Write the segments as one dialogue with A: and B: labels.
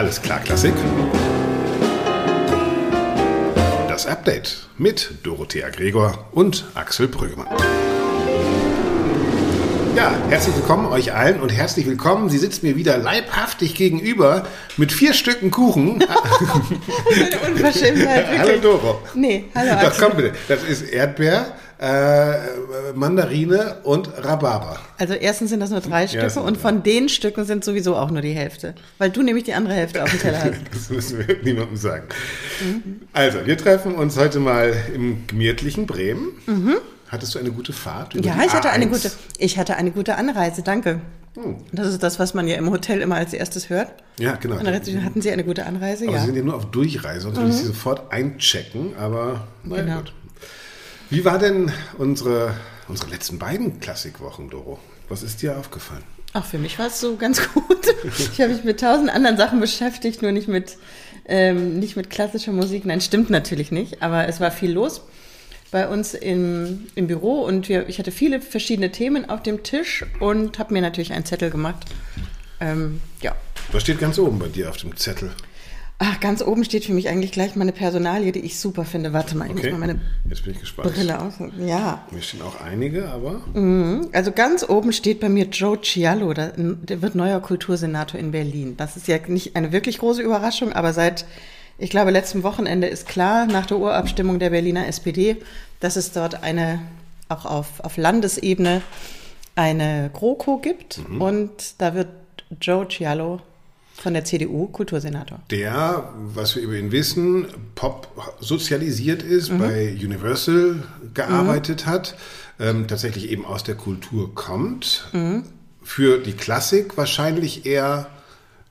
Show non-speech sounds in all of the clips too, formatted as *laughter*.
A: Alles klar, Klassik. Das Update mit Dorothea Gregor und Axel Brüggemann. Ja, herzlich willkommen euch allen und herzlich willkommen. Sie sitzt mir wieder leibhaftig gegenüber mit vier Stücken Kuchen.
B: Eine *laughs* Unverschämtheit, wirklich.
A: hallo Doro.
B: Nee, hallo
A: Doch,
B: Axel.
A: komm bitte. Das ist Erdbeer, äh, Mandarine und Rhabarber.
B: Also erstens sind das nur drei Stücke
A: sind
B: und von den Stücken sind sowieso auch nur die Hälfte. Weil du nämlich die andere Hälfte auf dem Teller hast. *laughs*
A: Das müssen wir niemandem sagen. Also, wir treffen uns heute mal im gemütlichen Bremen. Hattest du eine gute Fahrt?
B: Ja, ich hatte eine
A: A1?
B: gute, ich hatte eine gute Anreise, danke.
A: Hm.
B: Das ist das, was man ja im Hotel immer als erstes hört.
A: Ja, genau.
B: Und dann hatten Sie eine gute Anreise?
A: Aber
B: ja.
A: sie sind ja nur auf Durchreise, würde ich sie sofort einchecken, aber naja,
B: Genau.
A: gut. Wie war denn unsere, unsere letzten beiden Klassikwochen, Doro? Was ist dir aufgefallen?
B: Ach, für mich war es so ganz *laughs* gut. Ich habe mich mit tausend anderen Sachen beschäftigt, nur nicht mit, ähm, nicht mit klassischer Musik. Nein, stimmt natürlich nicht, aber es war viel los bei uns im, im Büro und wir, ich hatte viele verschiedene Themen auf dem Tisch und habe mir natürlich einen Zettel gemacht. Ähm, ja.
A: Was steht ganz oben bei dir auf dem Zettel?
B: Ach, ganz oben steht für mich eigentlich gleich meine Personalie, die ich super finde. Warte mal, ich
A: Okay,
B: muss mal meine
A: jetzt bin ich gespannt.
B: Brille aus. Ja,
A: Mir stehen auch einige, aber
B: Also ganz oben steht bei mir Joe Cialo, der, der wird neuer Kultursenator in Berlin. Das ist ja nicht eine wirklich große Überraschung, aber seit, ich glaube, letztem Wochenende ist klar, nach der Urabstimmung der Berliner SPD, dass es dort eine, auch auf, auf Landesebene, eine GroKo gibt und da wird Joe Cialo von der CDU Kultursenator.
A: der, was wir über ihn wissen, Pop sozialisiert ist,
B: Mhm.
A: bei Universal gearbeitet hat, ähm, tatsächlich eben aus der Kultur kommt,
B: Mhm.
A: für die Klassik wahrscheinlich eher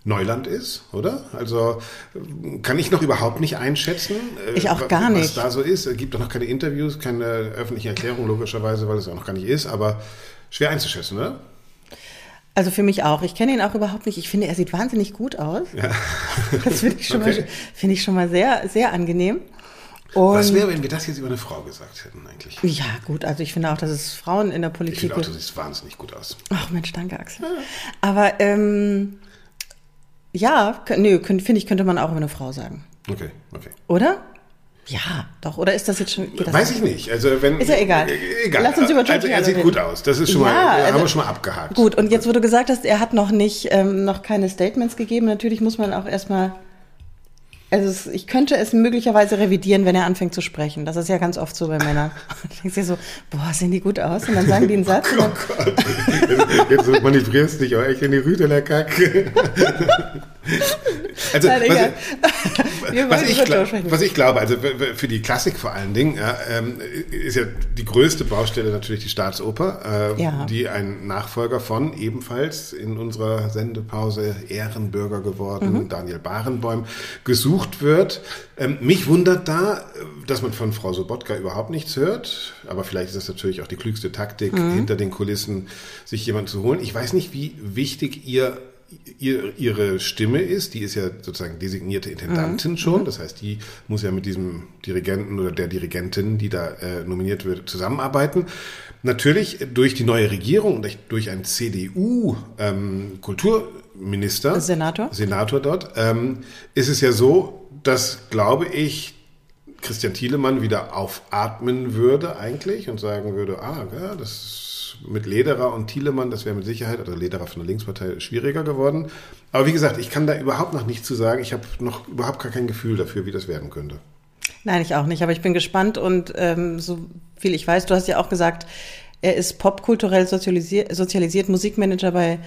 A: Neuland ist, oder? Also ähm, kann ich noch überhaupt nicht einschätzen. äh,
B: Ich auch gar
A: Was
B: nicht.
A: da so ist. Es gibt auch noch keine Interviews, keine öffentliche Erklärung, logischerweise, weil es auch noch gar nicht ist, aber schwer einzuschätzen, ne?
B: Also für mich auch. Ich kenne ihn auch überhaupt nicht. Ich finde, er sieht wahnsinnig gut aus. *laughs* Das finde ich, schon
A: Okay.
B: mal- finde ich schon mal sehr, sehr angenehm. Und
A: Was wäre, wenn wir das jetzt über eine Frau gesagt hätten eigentlich?
B: ja, gut, also ich finde auch, dass es Frauen in der
A: Ich
B: Politik.
A: finde auch, du siehst wahnsinnig gut aus.
B: Ach Mensch, danke, Axel. Aber ähm, ja, nö, finde ich, könnte man auch über eine Frau sagen.
A: Okay, okay.
B: Oder? Ja, doch. Oder ist das jetzt schon. das
A: Weiß ich nicht. Also wenn
B: Ist ja egal.
A: Äh, Egal.
B: Lass uns über
A: also, er sieht
B: reden.
A: gut aus. Das ist schon mal,
B: Ja,
A: äh, haben
B: also-
A: wir schon mal abgehakt.
B: Gut, und jetzt, wo du gesagt hast, er hat noch nicht, ähm, noch keine Statements gegeben, natürlich muss man auch erstmal, also ich könnte es möglicherweise revidieren, wenn er anfängt zu sprechen. Das ist ja ganz oft so bei Männern. *laughs* Du denkst dir so, boah, sehen die gut aus? Und dann sagen die einen Satz. und
A: Oh
B: dann,
A: Gott. Jetzt, jetzt manövrierst du dich auch echt in die Rüte der Kacke. *laughs* *laughs* Also,
B: Nein,
A: was, was, ich, was ich glaube, also für die Klassik vor allen Dingen, ja, ähm, ist ja die größte Baustelle natürlich die Staatsoper, äh,
B: Ja.
A: die ein Nachfolger von ebenfalls in unserer Sendepause Ehrenbürger geworden,
B: Mhm.
A: Daniel Barenboim, gesucht wird. Ähm, mich wundert da, äh, dass man von Frau Sobotka überhaupt nichts hört, aber vielleicht ist das natürlich auch die klügste Taktik,
B: Mhm.
A: hinter den Kulissen sich jemand zu holen. Ich weiß nicht, wie wichtig ihr, ihre Stimme ist, die ist ja sozusagen designierte Intendantin schon, das heißt, die muss ja mit diesem Dirigenten oder der Dirigentin, die da äh, nominiert wird, zusammenarbeiten. Natürlich durch die neue Regierung und durch- durch einen CDU-Kulturminister,
B: Senator.
A: Senator dort, ähm, ist es ja so, dass, glaube ich, Christian Thielemann wieder aufatmen würde eigentlich und sagen würde, ah, ja, das ist mit Lederer und Thielemann, das wäre mit Sicherheit, oder Lederer von der Linkspartei, schwieriger geworden. Aber wie gesagt, ich kann da überhaupt noch nichts zu sagen. Ich habe noch überhaupt gar kein Gefühl dafür, wie das werden könnte.
B: Nein, ich auch nicht, aber ich bin gespannt und ähm, so viel ich weiß, du hast ja auch gesagt, er ist popkulturell sozialisiert, sozialisiert Musikmanager bei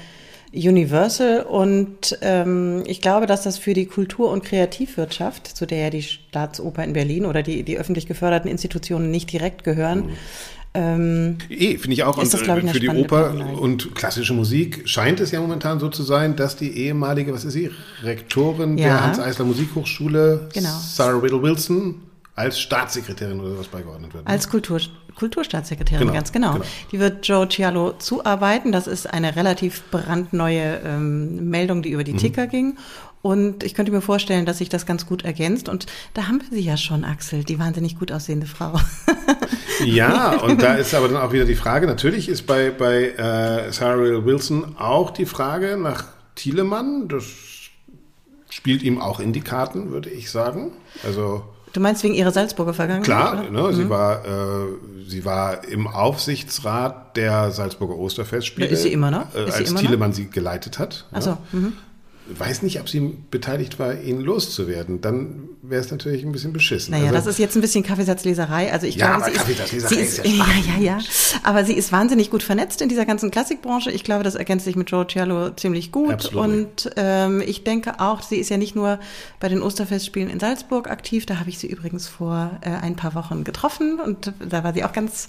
B: Universal und ähm, ich glaube, dass das für die Kultur- und Kreativwirtschaft, zu der ja die Staatsoper in Berlin oder die, die öffentlich geförderten Institutionen nicht direkt gehören, ähm,
A: Eh, finde ich auch.
B: Ist das,
A: und,
B: glaub ich,
A: äh, für die Oper
B: Personalie.
A: und klassische Musik scheint es ja momentan so zu sein, dass die ehemalige, was ist sie, Rektorin
B: Ja.
A: der Hans-Eisler Musikhochschule,
B: Genau.
A: Sarah Riddle Wilson, als Staatssekretärin oder was beigeordnet wird. ne?
B: Als Kultur, Kulturstaatssekretärin,
A: Genau,
B: ganz genau.
A: genau.
B: Die wird Joe Cialo zuarbeiten. Das ist eine relativ brandneue ähm, Meldung, die über
A: Mhm.
B: die Ticker ging. Und ich könnte mir vorstellen, dass sich das ganz gut ergänzt. Und da haben wir sie ja schon, Axel, die wahnsinnig gut aussehende Frau. *laughs*
A: Ja, und da ist aber dann auch wieder die Frage, natürlich ist bei, bei äh, Sarah Wilson auch die Frage nach Thielemann, das spielt ihm auch in die Karten, würde ich sagen. Also
B: Du meinst wegen ihrer Salzburger Vergangenheit?
A: Klar, ne, sie, mhm. war, äh, sie war im Aufsichtsrat der Salzburger Osterfestspiele.
B: Ist sie immer noch?
A: Äh, als Thielemann sie geleitet hat.
B: Ach so. Mhm
A: weiß nicht, ob sie beteiligt war, ihn loszuwerden. Dann wäre es natürlich ein bisschen beschissen.
B: Naja, also, das ist jetzt ein bisschen Kaffeesatzleserei. Also ich ja, glaube, sie ist, sie ist, ja, *laughs* ja, ja, ja. Aber sie ist wahnsinnig gut vernetzt in dieser ganzen Klassikbranche. Ich glaube, das ergänzt sich mit Joe Cialo ziemlich gut. Absolut. Und ähm, ich denke auch, sie ist ja nicht nur bei den Osterfestspielen in Salzburg aktiv. Da habe ich sie übrigens vor äh, ein paar Wochen getroffen und da war sie auch ganz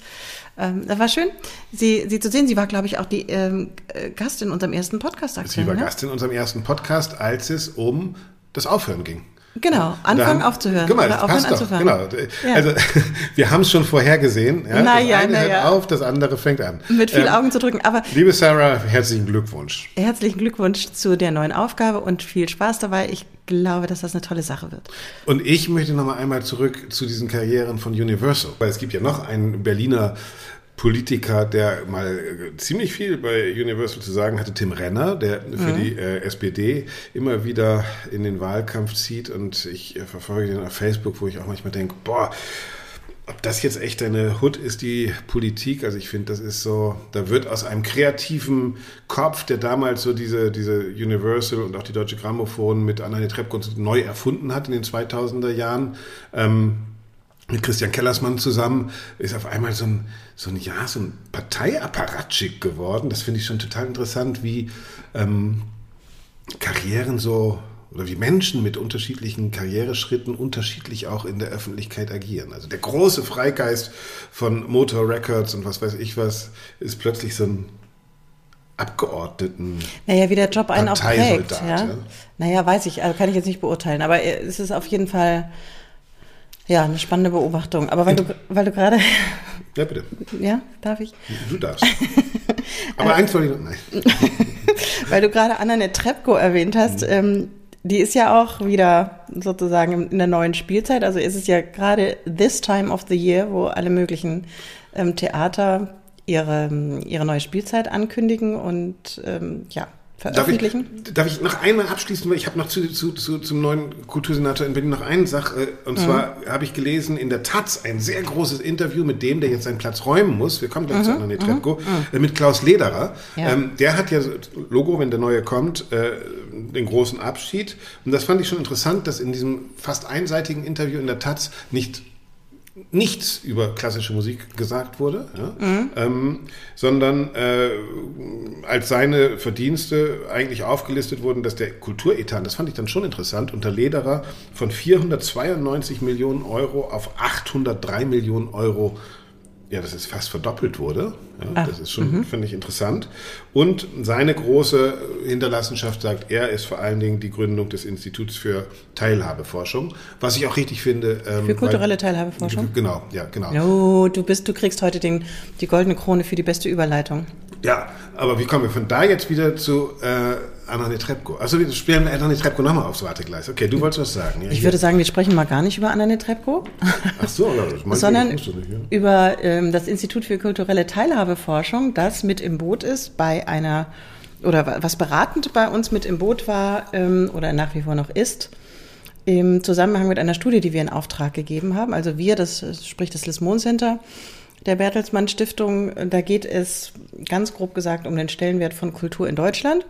B: ähm, das war schön, sie, sie zu sehen. Sie war, glaube ich, auch die ähm, äh, Gast in unserem ersten Podcast.
A: Sie war ne? Gast in unserem ersten Podcast, als es um das Aufhören ging.
B: Genau, anfangen haben, aufzuhören. Guck mal,
A: das passt doch, genau. Ja. Also *laughs* wir haben es schon vorhergesehen. Ja?
B: Na
A: das
B: ja,
A: eine
B: na
A: hört
B: ja.
A: auf, das andere fängt an.
B: Mit viel ähm, Augen zu drücken. Aber
A: liebe Sarah, herzlichen Glückwunsch.
B: Herzlichen Glückwunsch zu der neuen Aufgabe und viel Spaß dabei. Ich glaube, dass das eine tolle Sache wird.
A: Und ich möchte noch mal einmal zurück zu diesen Karrieren von Universal, weil es gibt ja noch einen Berliner Politiker, der mal äh, ziemlich viel bei Universal zu sagen hatte, Tim Renner, der für mhm. die äh, SPD immer wieder in den Wahlkampf zieht und ich äh, verfolge den auf Facebook, wo ich auch manchmal denke, boah, ob das jetzt echt eine Hut ist, die Politik, also ich finde, das ist so, da wird aus einem kreativen Kopf, der damals so diese, diese Universal und auch die Deutsche Grammophon mit Anna Trebko neu erfunden hat in den 2000er Jahren, ähm, mit Christian Kellersmann zusammen, ist auf einmal so ein, so ein, ja, so ein Parteiapparatschik geworden. Das finde ich schon total interessant, wie ähm, Karrieren so oder wie Menschen mit unterschiedlichen Karriereschritten unterschiedlich auch in der Öffentlichkeit agieren. Also der große Freigeist von Motor Records und was weiß ich was ist plötzlich so ein Abgeordneten.
B: Naja, wie der Job einen auch prägt. Ja? ja? Naja, weiß ich, also kann ich jetzt nicht beurteilen, aber es ist auf jeden Fall ja, eine spannende Beobachtung. Aber weil du, weil du gerade. *laughs*
A: Ja, bitte.
B: Ja, darf ich?
A: Du darfst. *laughs* Aber eins soll ich noch. Nein. *laughs*
B: weil du gerade Anna Trepko erwähnt hast, mhm. ähm, die ist ja auch wieder sozusagen in der neuen Spielzeit. Also ist es ja gerade this time of the year, wo alle möglichen ähm, Theater ihre, ihre neue Spielzeit ankündigen und ähm, ja, veröffentlichen.
A: Darf ich, darf ich noch einmal abschließen, weil ich habe noch zu, zu, zu, zum neuen Kultursenator in Berlin noch eine Sache. Und mhm. zwar habe ich gelesen in der Taz ein sehr großes Interview mit dem, der jetzt seinen Platz räumen muss. Wir kommen gleich mhm. zu Anna Netrebko, mhm. äh, mit Klaus Lederer. Ja. Ähm, der hat ja Logo, wenn der neue kommt, äh, den großen Abschied. Und das fand ich schon interessant, dass in diesem fast einseitigen Interview in der Taz nicht nichts über klassische Musik gesagt wurde, ja, mhm. ähm, sondern äh, als seine Verdienste eigentlich aufgelistet wurden, dass der Kulturetat, das fand ich dann schon interessant, unter Lederer von 492 Millionen Euro auf 803 Millionen Euro ja, dass es fast verdoppelt wurde. Ja, ah, das ist schon, mhm. finde ich, interessant. Und seine große Hinterlassenschaft sagt, er ist vor allen Dingen die Gründung des Instituts für Teilhabeforschung, was ich auch richtig finde.
B: Ähm, für kulturelle weil, Teilhabeforschung?
A: Genau, ja, genau.
B: No, du bist, du kriegst heute den, die goldene Krone für die beste Überleitung.
A: Ja, aber wie kommen wir von da jetzt wieder zu äh, Anna Netrebko? Also wir spielen Anna Netrebko nochmal aufs Wartegleis. Okay, du wolltest was sagen.
B: Ja, ich hier. würde sagen, wir sprechen mal gar nicht über Anna Netrebko.
A: Ach so, *laughs* das
B: sondern ich, nicht, ja. über ähm, das Institut für kulturelle Teilhabeforschung, das mit im Boot ist bei einer oder was beratend bei uns mit im Boot war ähm, oder nach wie vor noch ist im Zusammenhang mit einer Studie, die wir in Auftrag gegeben haben. Also wir, das sprich das Lismon Center der Bertelsmann Stiftung. Da geht es ganz grob gesagt um den Stellenwert von Kultur in Deutschland.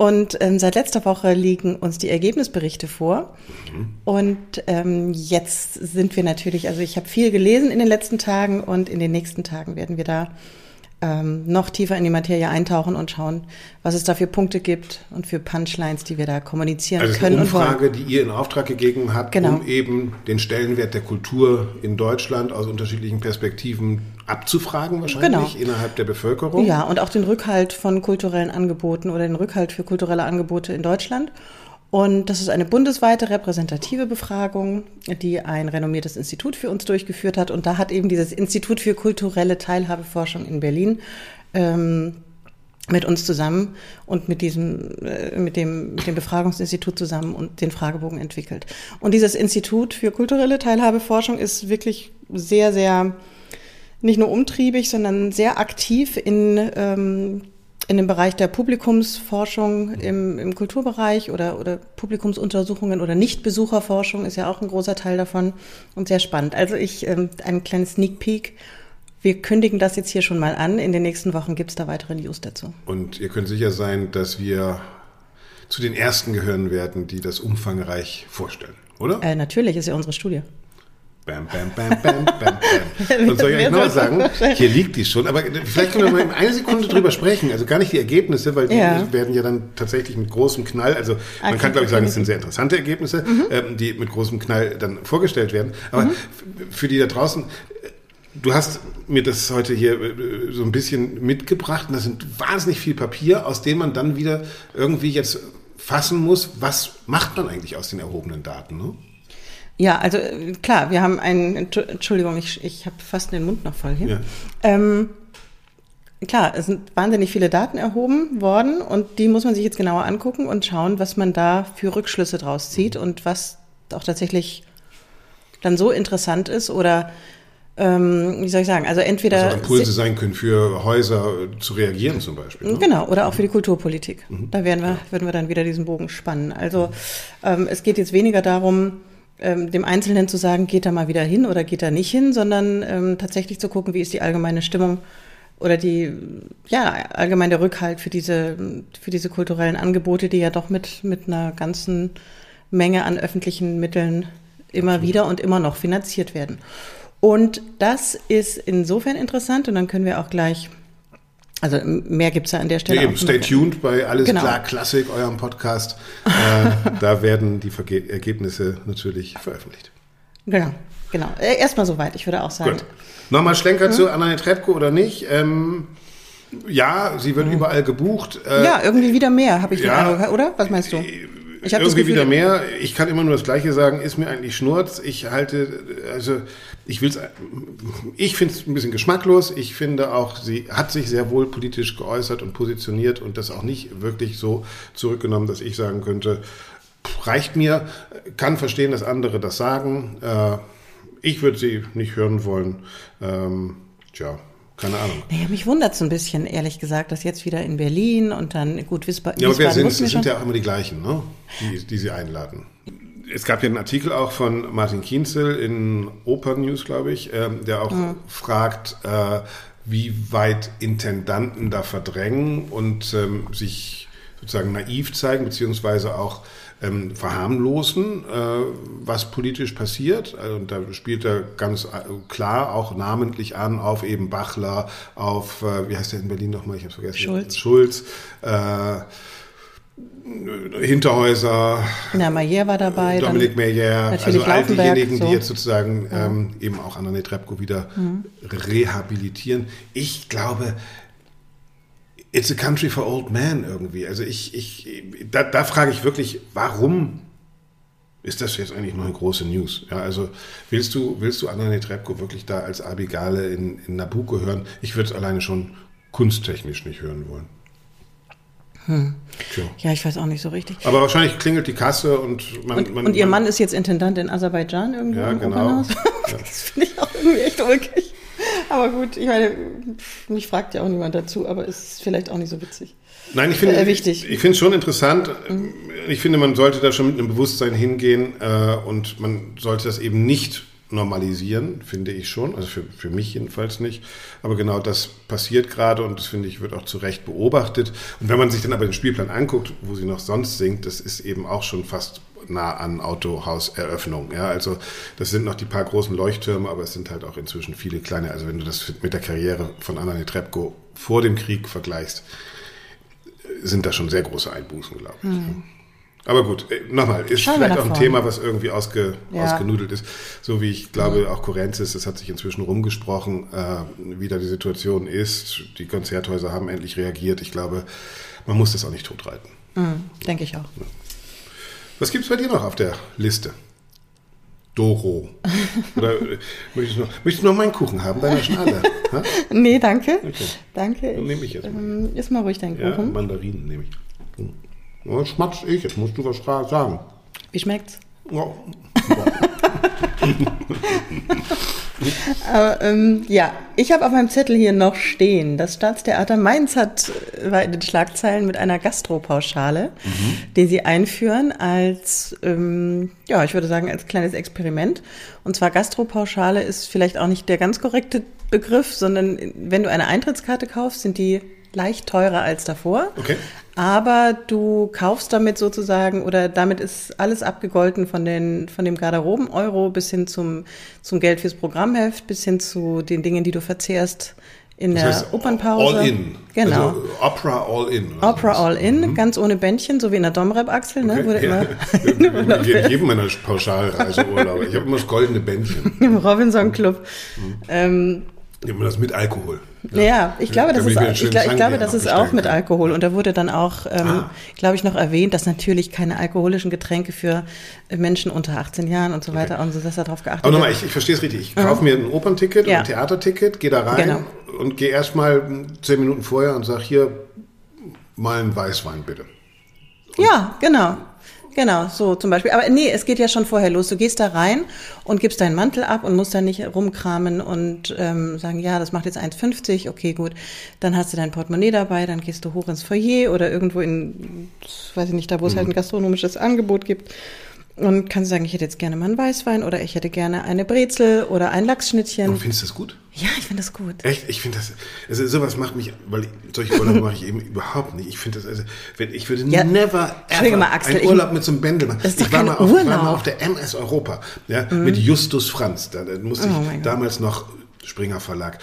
B: Und ähm, seit letzter Woche liegen uns die Ergebnisberichte vor. Mhm. Und ähm, jetzt sind wir natürlich, also ich habe viel gelesen in den letzten Tagen und in den nächsten Tagen werden wir da ähm, noch tiefer in die Materie eintauchen und schauen, was es da für Punkte gibt und für Punchlines, die wir da kommunizieren also können.
A: Also eine Umfrage, die ihr in Auftrag gegeben habt, genau. um eben den Stellenwert der Kultur in Deutschland aus unterschiedlichen Perspektiven abzufragen, wahrscheinlich genau. innerhalb der Bevölkerung.
B: Ja, und auch den Rückhalt von kulturellen Angeboten oder den Rückhalt für kulturelle Angebote in Deutschland. Und das ist eine bundesweite repräsentative Befragung, die ein renommiertes Institut für uns durchgeführt hat. Und da hat eben dieses Institut für kulturelle Teilhabeforschung in Berlin ähm, mit uns zusammen und mit diesem, äh, mit dem, mit dem Befragungsinstitut zusammen und den Fragebogen entwickelt. Und dieses Institut für kulturelle Teilhabeforschung ist wirklich sehr, sehr nicht nur umtriebig, sondern sehr aktiv in ähm, in dem Bereich der Publikumsforschung im, im Kulturbereich oder, oder Publikumsuntersuchungen oder Nichtbesucherforschung ist ja auch ein großer Teil davon und sehr spannend. Also ich, ähm, ein kleines Sneak Peek. Wir kündigen das jetzt hier schon mal an. In den nächsten Wochen gibt es da weitere News dazu.
A: Und ihr könnt sicher sein, dass wir zu den ersten gehören werden, die das umfangreich vorstellen, oder?
B: Äh, natürlich, ist ja unsere Studie.
A: Bam, bam, bam, bam, bam, bam. *laughs* Und soll ich euch noch was sagen? *laughs* Hier liegt die schon, aber vielleicht können wir mal in einer Sekunde drüber sprechen. Also gar nicht die Ergebnisse, weil die
B: Ja.
A: werden ja dann tatsächlich mit großem Knall, also man kann glaube ich sagen, es sind sehr interessante Ergebnisse, ähm, die mit großem Knall dann vorgestellt werden. Aber f- für die da draußen, du hast mir das heute hier äh, so ein bisschen mitgebracht und das sind wahnsinnig viel Papier, aus dem man dann wieder irgendwie jetzt fassen muss, was macht man eigentlich aus den erhobenen Daten, ne?
B: Ja, also äh, klar, wir haben einen, Entschu- Entschuldigung, ich, ich habe fast den Mund noch voll hier.
A: Ja.
B: Ähm, klar, es sind wahnsinnig viele Daten erhoben worden und die muss man sich jetzt genauer angucken und schauen, was man da für Rückschlüsse draus zieht und was auch tatsächlich dann so interessant ist oder ähm, wie soll ich sagen, also entweder
A: Also Impulse sein können für Häuser äh, zu reagieren zum Beispiel. Ne?
B: Genau, oder auch für die Kulturpolitik. Da werden wir, würden wir dann wieder diesen Bogen spannen. Also ähm, es geht jetzt weniger darum, ähm, dem Einzelnen zu sagen, geht er mal wieder hin oder geht er nicht hin, sondern ähm, tatsächlich zu gucken, wie ist die allgemeine Stimmung oder die, ja, allgemein der Rückhalt für diese, für diese kulturellen Angebote, die ja doch mit, mit einer ganzen Menge an öffentlichen Mitteln immer wieder und immer noch finanziert werden. Und das ist insofern interessant und dann können wir auch gleich, also mehr gibt's ja an der Stelle
A: Ja, eben, stay tuned bei Alles
B: Genau.
A: klar Klassik, eurem Podcast. *laughs* äh, da werden die Verge Ergebnisse natürlich veröffentlicht.
B: Genau, genau. Äh, Erstmal soweit, ich würde auch sagen.
A: Gut. Nochmal Schlenker zu Anna Trebko oder nicht? Ähm, ja, sie wird überall gebucht. Äh,
B: Ja, irgendwie wieder mehr, habe ich
A: ja.
B: den Eindruck, oder? Was meinst du? Ich
A: irgendwie
B: Gefühl,
A: wieder mehr. Ich kann immer nur das Gleiche sagen. Ist mir eigentlich Schnurz. Ich halte, also ich will's. Ich finde es ein bisschen geschmacklos. Ich finde auch, sie hat sich sehr wohl politisch geäußert und positioniert und das auch nicht wirklich so zurückgenommen, dass ich sagen könnte, reicht mir. Kann verstehen, dass andere das sagen. Äh, ich würde sie nicht hören wollen. Ähm, tja, keine Ahnung.
B: Naja, mich wundert es ein bisschen, ehrlich gesagt, dass jetzt wieder in Berlin und dann, gut, Wiesba
A: Ja, aber wer
B: Wiesbaden
A: sind es? sind ja auch immer die gleichen, ne? die, die sie einladen. Es gab ja einen Artikel auch von Martin Kienzel in Open News, glaube ich, ähm, der auch fragt, äh, wie weit Intendanten da verdrängen und ähm, sich sozusagen naiv zeigen, beziehungsweise auch ähm, verharmlosen, äh, was politisch passiert. Also, und da spielt er ganz äh, klar auch namentlich an auf eben Bachler, auf, äh, wie heißt der in Berlin nochmal, ich habe vergessen.
B: Schulz.
A: Schulz, äh, Hinterhäuser,
B: Na, Mayer war dabei.
A: Dominik Meyer,
B: natürlich
A: also all diejenigen,
B: so.
A: die jetzt sozusagen ähm, eben auch Anna Netrebko wieder rehabilitieren. Ich glaube, it's a country for old men irgendwie. Also ich, ich, da, da frage ich wirklich, warum ist das jetzt eigentlich noch eine große News? Ja, also willst du, willst du Anna Netrebko wirklich da als Abigale in, in Nabucco hören? Ich würde es alleine schon kunsttechnisch nicht hören wollen. Tja.
B: Ja, ich weiß auch nicht so richtig.
A: Aber wahrscheinlich klingelt die Kasse und man.
B: Und,
A: man,
B: und ihr
A: man,
B: Mann ist jetzt Intendant in Aserbaidschan irgendwo
A: Ja,
B: im
A: genau. *laughs* Ja.
B: Das finde ich auch irgendwie echt ulkig. Aber gut, ich meine, mich fragt ja auch niemand dazu, aber es ist vielleicht auch nicht so witzig.
A: Nein, ich finde
B: Äh, wichtig.
A: Ich, ich finde es schon interessant. Ich finde, man sollte da schon mit einem Bewusstsein hingehen äh, und man sollte das eben nicht normalisieren, finde ich schon. Also für, für mich jedenfalls nicht. Aber genau das passiert gerade und das finde ich wird auch zu Recht beobachtet. Und wenn man sich dann aber den Spielplan anguckt, wo sie noch sonst singt, das ist eben auch schon fast nah an Autohauseröffnung. Ja, also das sind noch die paar großen Leuchttürme, aber es sind halt auch inzwischen viele kleine. Also wenn du das mit der Karriere von Anna Netrebko vor dem Krieg vergleichst, sind da schon sehr große Einbußen, glaube ich. Aber gut, äh, nochmal, ist
B: Hm. Schauen
A: vielleicht auch ein. Thema, was irgendwie ausge,
B: Ja. Hm.
A: ausgenudelt ist. So wie ich glaube, auch Korenzis, das hat sich inzwischen rumgesprochen, äh, wie da die Situation ist. Die Konzerthäuser haben endlich reagiert. Ich glaube, man muss das auch nicht totreiten.
B: Mhm, denke ich auch.
A: Was gibt's bei dir noch auf der Liste? Doro. Oder äh, möchtest, du noch, möchtest du noch meinen Kuchen haben, deiner Schnalle? *laughs* Ha?
B: Nee, danke.
A: Okay.
B: Danke.
A: Dann nehme ich jetzt mal.
B: Ähm, iss mal ruhig deinen
A: Ja,
B: Kuchen.
A: Mandarinen nehme ich. Ja, schmatz ich, jetzt musst du was sagen.
B: Wie schmeckt's?
A: Ja. *laughs* *laughs*
B: Aber ähm, ja, ich habe auf meinem Zettel hier noch stehen, das Staatstheater Mainz hat äh, in den Schlagzeilen mit einer Gastropauschale, mhm. die sie einführen als, ähm, ja, ich würde sagen, als kleines Experiment. Und zwar Gastropauschale ist vielleicht auch nicht der ganz korrekte Begriff, sondern wenn du eine Eintrittskarte kaufst, sind die leicht teurer als davor.
A: Okay.
B: Aber du kaufst damit sozusagen oder damit ist alles abgegolten von den von dem Garderoben-Euro bis hin zum zum Geld fürs Programmheft bis hin zu den Dingen, die du verzehrst in das der heißt, Opernpause.
A: All in.
B: Genau.
A: Also Opera All in.
B: Opera All in, mhm. ganz ohne Bändchen, so wie in der Domrep-Achsel, ne? Wurde
A: ja. immer. *laughs* *laughs* in jedem meiner Pauschalreiseurlaube. Ich habe immer das goldene Bändchen. *laughs*
B: Im Robinson Club. Mhm. Ähm,
A: Immer das mit Alkohol.
B: Ja, ja ich glaube, das ist, ich, ich, ich glaube, das ist auch mit Alkohol. Und da wurde dann auch, ähm, ah. glaube ich, noch erwähnt, dass natürlich keine alkoholischen Getränke für Menschen unter 18 Jahren und so weiter okay. und so, dass da drauf geachtet
A: Aber nochmal, ich, ich verstehe es richtig. Ich mhm. kaufe mir ein Opernticket ja. ein Theaterticket, gehe da rein genau. und gehe erstmal zehn Minuten vorher und sage hier mal einen Weißwein bitte.
B: Und ja, genau. Genau, so zum Beispiel. Aber nee, es geht ja schon vorher los. Du gehst da rein und gibst deinen Mantel ab und musst da nicht rumkramen und ähm, sagen, ja, das macht jetzt 1,50, okay, gut. Dann hast du dein Portemonnaie dabei, dann gehst du hoch ins Foyer oder irgendwo in, weiß ich nicht, da wo es halt ein mhm. gastronomisches Angebot gibt und kannst sagen, ich hätte jetzt gerne mal einen Weißwein oder ich hätte gerne eine Brezel oder ein Lachsschnittchen. Und
A: findest du das gut?
B: Ja, ich finde das gut.
A: Echt? Ich finde das, also sowas macht mich, weil solche Urlaube mache ich eben überhaupt nicht. Ich finde das, also, wenn, ich würde ja, never ever
B: mal, Axel,
A: einen Urlaub mit so einem Bändel machen.
B: Das ist
A: ich war
B: mal,
A: auf, war mal auf der MS Europa, ja, mhm. mit Justus Franz. Da, da musste oh ich damals noch Springer Verlag.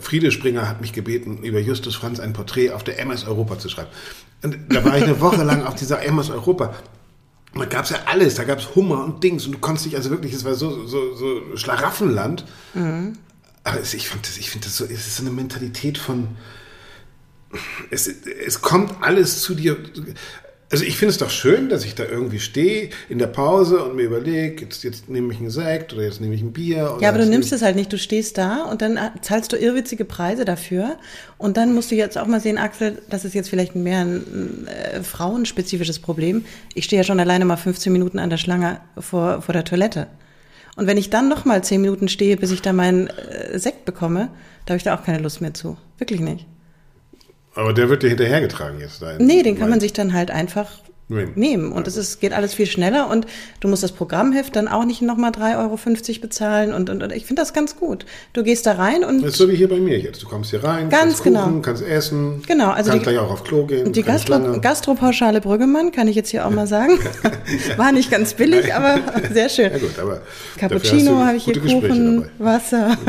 A: Friede Springer hat mich gebeten, über Justus Franz ein Porträt auf der MS Europa zu schreiben. Und da war ich eine Woche lang auf dieser MS Europa. Da gab es ja alles, da gab es Hummer und Dings und du konntest dich also wirklich, es war so, so, so Schlaraffenland. Mhm. Aber es, ich finde das, ich finde das so, es ist so eine Mentalität von, es, es kommt alles zu dir. Also ich finde es doch schön, dass ich da irgendwie stehe in der Pause und mir überlege, jetzt, jetzt nehme ich einen Sekt oder jetzt nehme ich ein Bier.
B: ja, aber du nimmst es halt nicht. Du stehst da und dann zahlst du irrwitzige Preise dafür. Und dann musst du jetzt auch mal sehen, Axel, das ist jetzt vielleicht mehr ein äh, frauenspezifisches Problem. Ich stehe ja schon alleine mal 15 Minuten an der Schlange vor, vor der Toilette. Und wenn ich dann noch mal 10 Minuten stehe, bis ich da meinen äh, Sekt bekomme, da habe ich da auch keine Lust mehr zu. Wirklich nicht.
A: Aber der wird dir hinterhergetragen jetzt.
B: Dein, nee, den kann man sich dann halt einfach nehmen. Und es ist, geht alles viel schneller und du musst das Programmheft dann auch nicht nochmal 3,50 Euro bezahlen und, und, und ich finde das ganz gut. Du gehst da rein und.
A: Das ist so wie hier bei mir jetzt. Du kommst hier rein,
B: ganz
A: kannst
B: genau.
A: Kuchen, kannst essen,
B: genau, also
A: kannst die, gleich auch auf Klo gehen.
B: Die Gastro, Gastropauschale Brüggemann, kann ich jetzt hier auch mal sagen. *laughs* War nicht ganz billig, aber sehr schön.
A: Ja gut, aber
B: Cappuccino habe ich hier, Kuchen, Wasser. *laughs*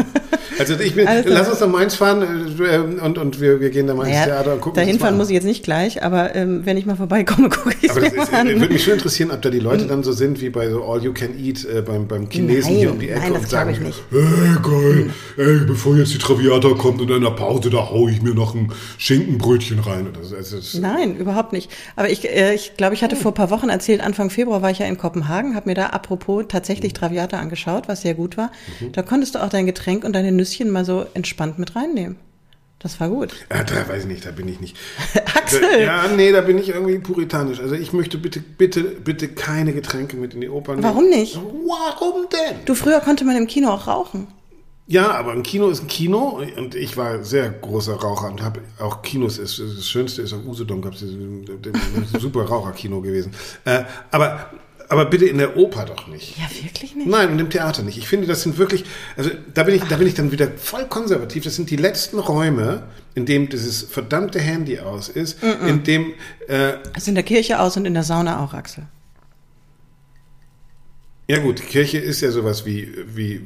A: Also ich bin, lass uns nach Mainz fahren äh, und, und wir, wir gehen da mal naja, ins Theater und gucken.
B: Dahin fahren muss ich jetzt nicht gleich, aber ähm, wenn ich mal vorbeikomme, *laughs* gucke ich
A: aber das ist, würde mich schon interessieren, ob da die Leute dann so sind wie bei so All You Can Eat äh, beim, beim Chinesen
B: nein,
A: hier um die Ecke
B: nein,
A: und sagen,
B: ich nicht.
A: hey geil, ey, bevor jetzt die Traviata kommt und in der Pause, da haue ich mir noch ein Schinkenbrötchen rein. Das, also,
B: nein, überhaupt nicht. Aber ich äh, ich, glaube, ich hatte vor ein paar Wochen erzählt, Anfang Februar war ich ja in Kopenhagen, habe mir da apropos tatsächlich Traviata angeschaut, was sehr gut war. Mhm. Da konntest du auch dein Getränk und deine Nüsschen mal so entspannt mit reinnehmen. Das war gut.
A: Ja, da weiß ich nicht, da bin ich nicht.
B: Axel!
A: Ja, nee, da bin ich irgendwie puritanisch. Also ich möchte bitte, bitte, bitte keine Getränke mit in die Oper nehmen.
B: Warum nicht?
A: Warum denn?
B: Du, früher konnte man im Kino auch rauchen.
A: Ja, aber ein Kino ist ein Kino und ich war sehr großer Raucher und habe auch Kinos, ist, das Schönste ist auf Usedom, gab es ein super Raucherkino gewesen. Äh, aber aber bitte in der Oper doch nicht.
B: Ja, wirklich nicht?
A: Nein, und im Theater nicht. Ich finde, das sind wirklich, also da bin ich, da bin ich dann wieder voll konservativ. Das sind die letzten Räume, in dem dieses verdammte Handy aus ist, mm -mm. in dem.
B: Äh, ist in der Kirche aus und in der Sauna auch, Axel.
A: Ja gut, Kirche ist ja sowas wie, wie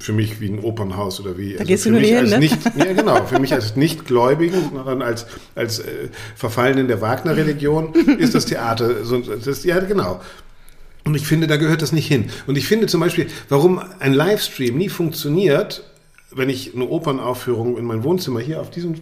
A: für mich wie ein Opernhaus oder wie.
B: Da also gehst
A: für
B: du
A: mich
B: nur
A: als
B: hin,
A: ne? nicht, *laughs* ja genau, für mich als Nichtgläubigen, sondern als als äh, Verfallenen der Wagner-Religion ist das Theater. So, das, ja genau. Und ich finde, da gehört das nicht hin. Und ich finde zum Beispiel, warum ein Livestream nie funktioniert, wenn ich eine Opernaufführung in mein Wohnzimmer hier auf diesem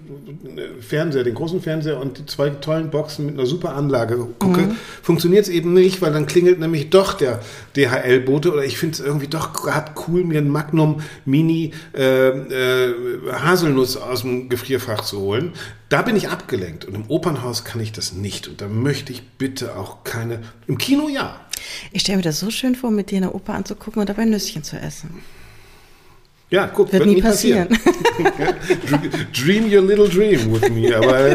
A: Fernseher, den großen Fernseher und die zwei tollen Boxen mit einer super Anlage gucke, mhm. funktioniert es eben nicht, weil dann klingelt nämlich doch der DHL-Bote oder ich finde es irgendwie doch gerade cool, mir ein Magnum Mini äh, äh, Haselnuss aus dem Gefrierfach zu holen. Da bin ich abgelenkt und im Opernhaus kann ich das nicht und da möchte ich bitte auch keine. Im Kino ja.
B: Ich stelle mir das so schön vor, mit dir eine Oper anzugucken und dabei Nüsschen zu essen.
A: Ja, guck,
B: wird, wird nie passieren. passieren. *laughs*
A: dream your little dream with me, aber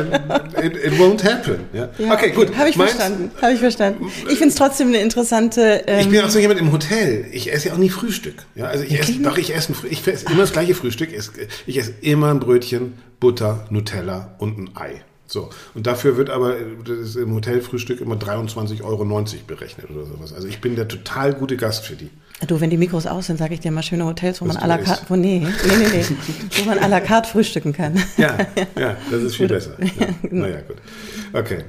A: it, it won't happen. Ja.
B: ja okay, gut. Habe ich Meinst, verstanden. Habe ich verstanden. Ich finde es trotzdem eine interessante.
A: Ähm, ich bin auch so jemand im Hotel. Ich esse ja auch nie Frühstück. Ja, also ich esse, doch ich esse, ein, ich esse immer das gleiche Frühstück. Ich esse immer ein Brötchen, Butter, Nutella und ein Ei. So. Und dafür wird aber das im Hotelfrühstück immer 23,90 Euro berechnet oder sowas. Also ich bin der total gute Gast für die.
B: Du, wenn die Mikros aus sind, sage ich dir mal schöne Hotels, wo Was man à la carte, wo, nee, nee, nee, nee, wo man à la carte frühstücken kann.
A: Ja, ja, das ist viel besser. Ja. Naja, gut. Okay.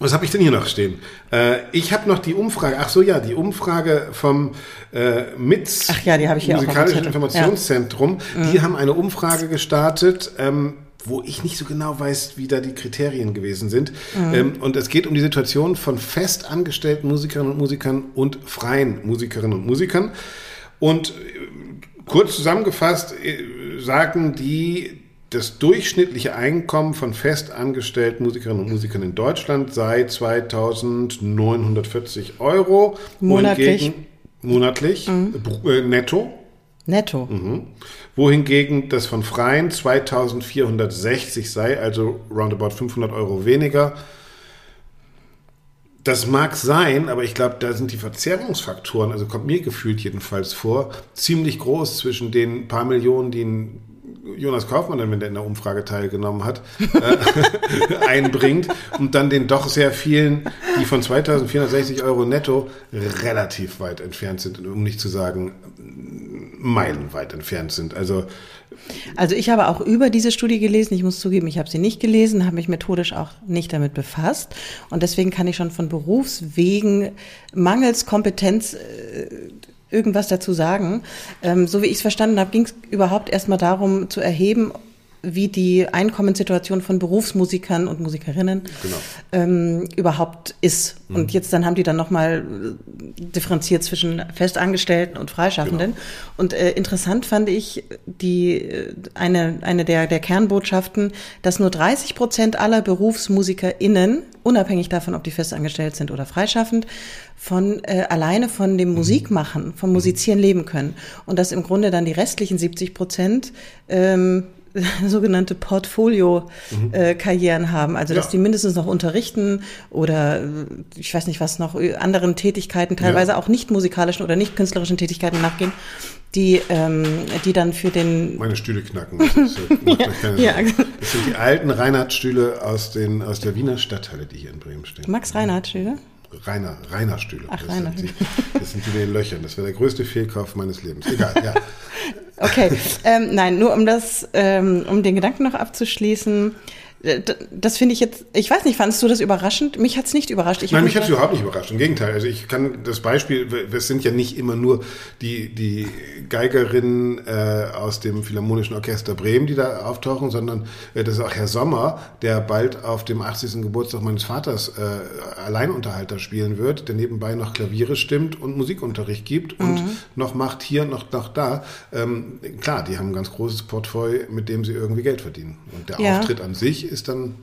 A: Was habe ich denn hier noch stehen? Äh, ich habe noch die Umfrage, ach so ja, die Umfrage vom äh, MITS,
B: ach ja, die ich hier
A: Musikalischen Informationszentrum. Ja. Die mhm. haben eine Umfrage gestartet, ähm, wo ich nicht so genau weiß, wie da die Kriterien gewesen sind. Mhm. Ähm, und es geht um die Situation von festangestellten Musikerinnen und Musikern und freien Musikerinnen und Musikern. Und äh, kurz zusammengefasst äh, sagen die, das durchschnittliche Einkommen von festangestellten Musikerinnen und Musikern in Deutschland sei 2940 Euro.
B: Monatlich.
A: Monatlich, mhm. äh, netto.
B: Netto.
A: Mhm. Wohingegen das von Freien 2460 sei, also roundabout 500 Euro weniger. Das mag sein, aber ich glaube, da sind die Verzerrungsfaktoren, also kommt mir gefühlt jedenfalls vor, ziemlich groß zwischen den paar Millionen, die ein Jonas Kaufmann, wenn der in der Umfrage teilgenommen hat, äh, *laughs* einbringt und dann den doch sehr vielen, die von 2460 Euro netto relativ weit entfernt sind, um nicht zu sagen meilenweit entfernt sind. Also
B: also ich habe auch über diese Studie gelesen. Ich muss zugeben, ich habe sie nicht gelesen, habe mich methodisch auch nicht damit befasst. Und deswegen kann ich schon von Berufswegen mangels Kompetenz äh, irgendwas dazu sagen. Ähm, so wie ich es verstanden habe, ging es überhaupt erstmal darum zu erheben, wie die Einkommenssituation von Berufsmusikern und Musikerinnen genau. ähm, überhaupt ist. Mhm. Und jetzt dann haben die dann nochmal äh, differenziert zwischen Festangestellten und Freischaffenden. Genau. Und äh, interessant fand ich die äh, eine, eine der, der Kernbotschaften, dass nur 30 Prozent aller BerufsmusikerInnen, unabhängig davon, ob die festangestellt sind oder freischaffend, von äh, alleine von dem mhm. Musikmachen, vom Musizieren leben können. Und dass im Grunde dann die restlichen 70 Prozent ähm, *laughs* sogenannte Portfolio-Karrieren mhm. äh, haben. Also dass ja. die mindestens noch unterrichten oder äh, ich weiß nicht was noch, äh, anderen Tätigkeiten, teilweise ja. auch nicht musikalischen oder nicht künstlerischen Tätigkeiten nachgehen, die, ähm, die dann für den...
A: Meine Stühle knacken. Das, ist, ja. *laughs* das sind die alten Reinhard-Stühle aus, aus der Wiener Stadthalle, die hier in Bremen stehen.
B: Max Reinhardt-Stühle?
A: Rainer, Rainer Stühle.
B: Ach,
A: das,
B: Rainer.
A: Sind die, das sind die mit den Löchern. Das wäre der größte Fehlkauf meines Lebens. Egal, ja. *laughs*
B: okay, ähm, nein, nur um das, ähm, um den Gedanken noch abzuschließen. Äh, das finde ich jetzt, ich weiß nicht, fandest du das überraschend? Mich hat es nicht überrascht.
A: Ich Nein, mich hat es überhaupt nicht überrascht. Im Gegenteil. Also ich kann das Beispiel, es sind ja nicht immer nur die, die Geigerinnen äh, aus dem Philharmonischen Orchester Bremen, die da auftauchen, sondern äh, das ist auch Herr Sommer, der bald auf dem 80. Geburtstag meines Vaters äh, Alleinunterhalter spielen wird, der nebenbei noch Klaviere stimmt und Musikunterricht gibt und mhm. noch macht hier, noch, noch da. Ähm, klar, die haben ein ganz großes Portfolio, mit dem sie irgendwie Geld verdienen. Und der ja. Auftritt an sich ist dann.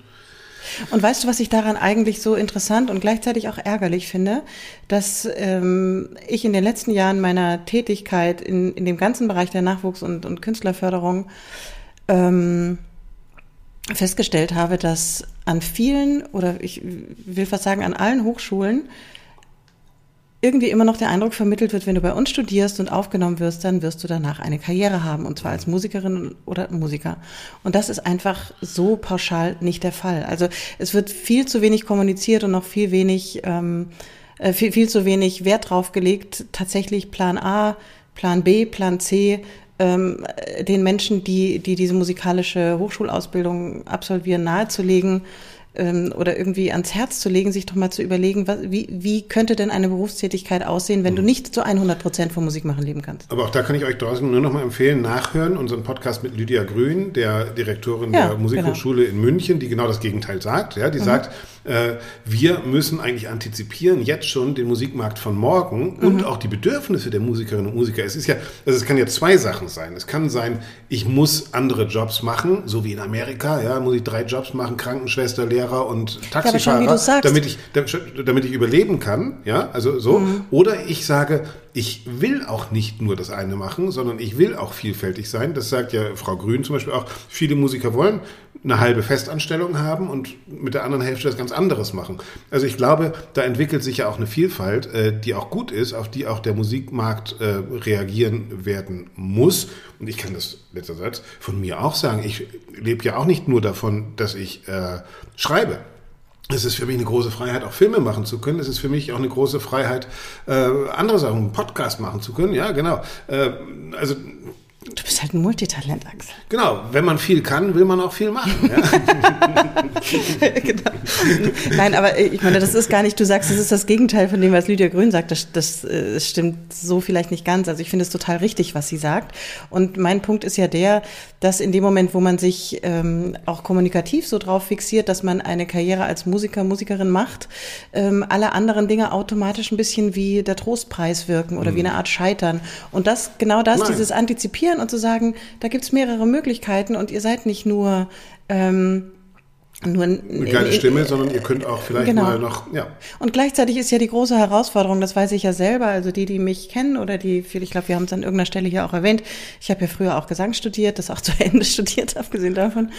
B: Und weißt du, was ich daran eigentlich so interessant und gleichzeitig auch ärgerlich finde, dass ähm, ich in den letzten Jahren meiner Tätigkeit in, in dem ganzen Bereich der Nachwuchs- und, und Künstlerförderung ähm, festgestellt habe, dass an vielen oder ich will fast sagen an allen Hochschulen irgendwie immer noch der Eindruck vermittelt wird, wenn du bei uns studierst und aufgenommen wirst, dann wirst du danach eine Karriere haben, und zwar als Musikerin oder Musiker. Und das ist einfach so pauschal nicht der Fall. Also es wird viel zu wenig kommuniziert und noch viel wenig, ähm, äh, viel, viel zu wenig Wert drauf gelegt, tatsächlich Plan A, Plan B, Plan C ähm, den Menschen, die, die diese musikalische Hochschulausbildung absolvieren, nahezulegen ähm, oder irgendwie ans Herz zu legen, sich doch mal zu überlegen, was, wie, wie könnte denn eine Berufstätigkeit aussehen, wenn du mhm. nicht zu 100 Prozent vom Musikmachen leben kannst.
A: Aber auch da kann ich euch draußen nur noch mal empfehlen, nachhören, unseren Podcast mit Lydia Grün, der Direktorin ja, der Musikhochschule genau. in München, die genau das Gegenteil sagt. Ja, die mhm. sagt, wir müssen eigentlich antizipieren, jetzt schon den Musikmarkt von morgen mhm. und auch die Bedürfnisse der Musikerinnen und Musiker. Es ist ja, also es kann ja zwei Sachen sein. Es kann sein, ich muss andere Jobs machen, so wie in Amerika, ja, muss ich drei Jobs machen, Krankenschwester, Lehrer und Taxifahrer,
B: schon,
A: damit ich, damit ich überleben kann, ja, also so. Mhm. Oder ich sage, ich will auch nicht nur das eine machen, sondern ich will auch vielfältig sein. Das sagt ja Frau Grün zum Beispiel auch. Viele Musiker wollen eine halbe Festanstellung haben und mit der anderen Hälfte das ganz anderes machen. Also ich glaube, da entwickelt sich ja auch eine Vielfalt, äh, die auch gut ist, auf die auch der Musikmarkt äh, reagieren werden muss. Und ich kann das letzter Satz von mir auch sagen. Ich lebe ja auch nicht nur davon, dass ich äh, schreibe. Es ist für mich eine große Freiheit, auch Filme machen zu können. Es ist für mich auch eine große Freiheit, äh, andere Sachen, einen Podcast machen zu können. Ja, genau. Äh, also
B: Du bist halt ein Multitalent, Axel.
A: Genau, wenn man viel kann, will man auch viel machen. Ja? *laughs*
B: genau. Nein, aber ich meine, das ist gar nicht, du sagst, das ist das Gegenteil von dem, was Lydia Grün sagt. Das, das, das äh, stimmt so vielleicht nicht ganz. Also ich finde es total richtig, was sie sagt. Und mein Punkt ist ja der, dass in dem Moment, wo man sich ähm, auch kommunikativ so drauf fixiert, dass man eine Karriere als Musiker, Musikerin macht, ähm, alle anderen Dinge automatisch ein bisschen wie der Trostpreis wirken oder mhm. wie eine Art Scheitern. Und das, genau das, Nein. dieses Antizipieren und zu sagen, da gibt's mehrere Möglichkeiten und ihr seid nicht nur ähm,
A: nur eine geile Stimme, sondern ihr könnt auch vielleicht genau. mal noch, ja.
B: Und gleichzeitig ist ja die große Herausforderung, das weiß ich ja selber, also die, die mich kennen oder die, ich glaube, wir haben es an irgendeiner Stelle hier auch erwähnt. Ich habe ja früher auch Gesang studiert, das auch *laughs* zu Ende studiert, abgesehen davon.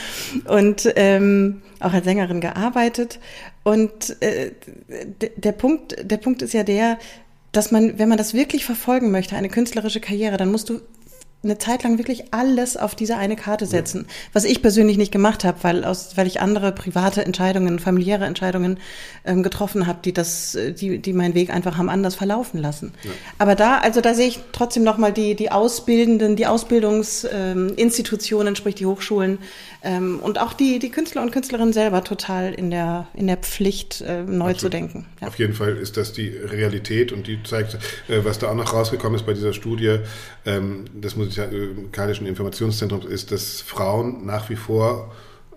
B: Und ähm, auch als Sängerin gearbeitet. Und äh, der Punkt, der Punkt ist ja der, dass man, wenn man das wirklich verfolgen möchte, eine künstlerische Karriere, dann musst du eine Zeit lang wirklich alles auf diese eine Karte setzen. Was ich persönlich nicht gemacht habe, weil aus, weil ich andere private Entscheidungen, familiäre Entscheidungen ähm, getroffen habe, die das, die, die meinen Weg einfach haben anders verlaufen lassen. Ja. Aber da, also da sehe ich trotzdem nochmal die, die Ausbildenden, die Ausbildungsinstitutionen, ähm, sprich die Hochschulen ähm, und auch die, die Künstler und Künstlerinnen selber total in der, in der Pflicht, äh, neu Absolut. zu denken.
A: Ja. Auf jeden Fall ist das die Realität und die zeigt, äh, was da auch noch rausgekommen ist bei dieser Studie, ähm, das Musikalischen Informationszentrums ist, dass Frauen nach wie vor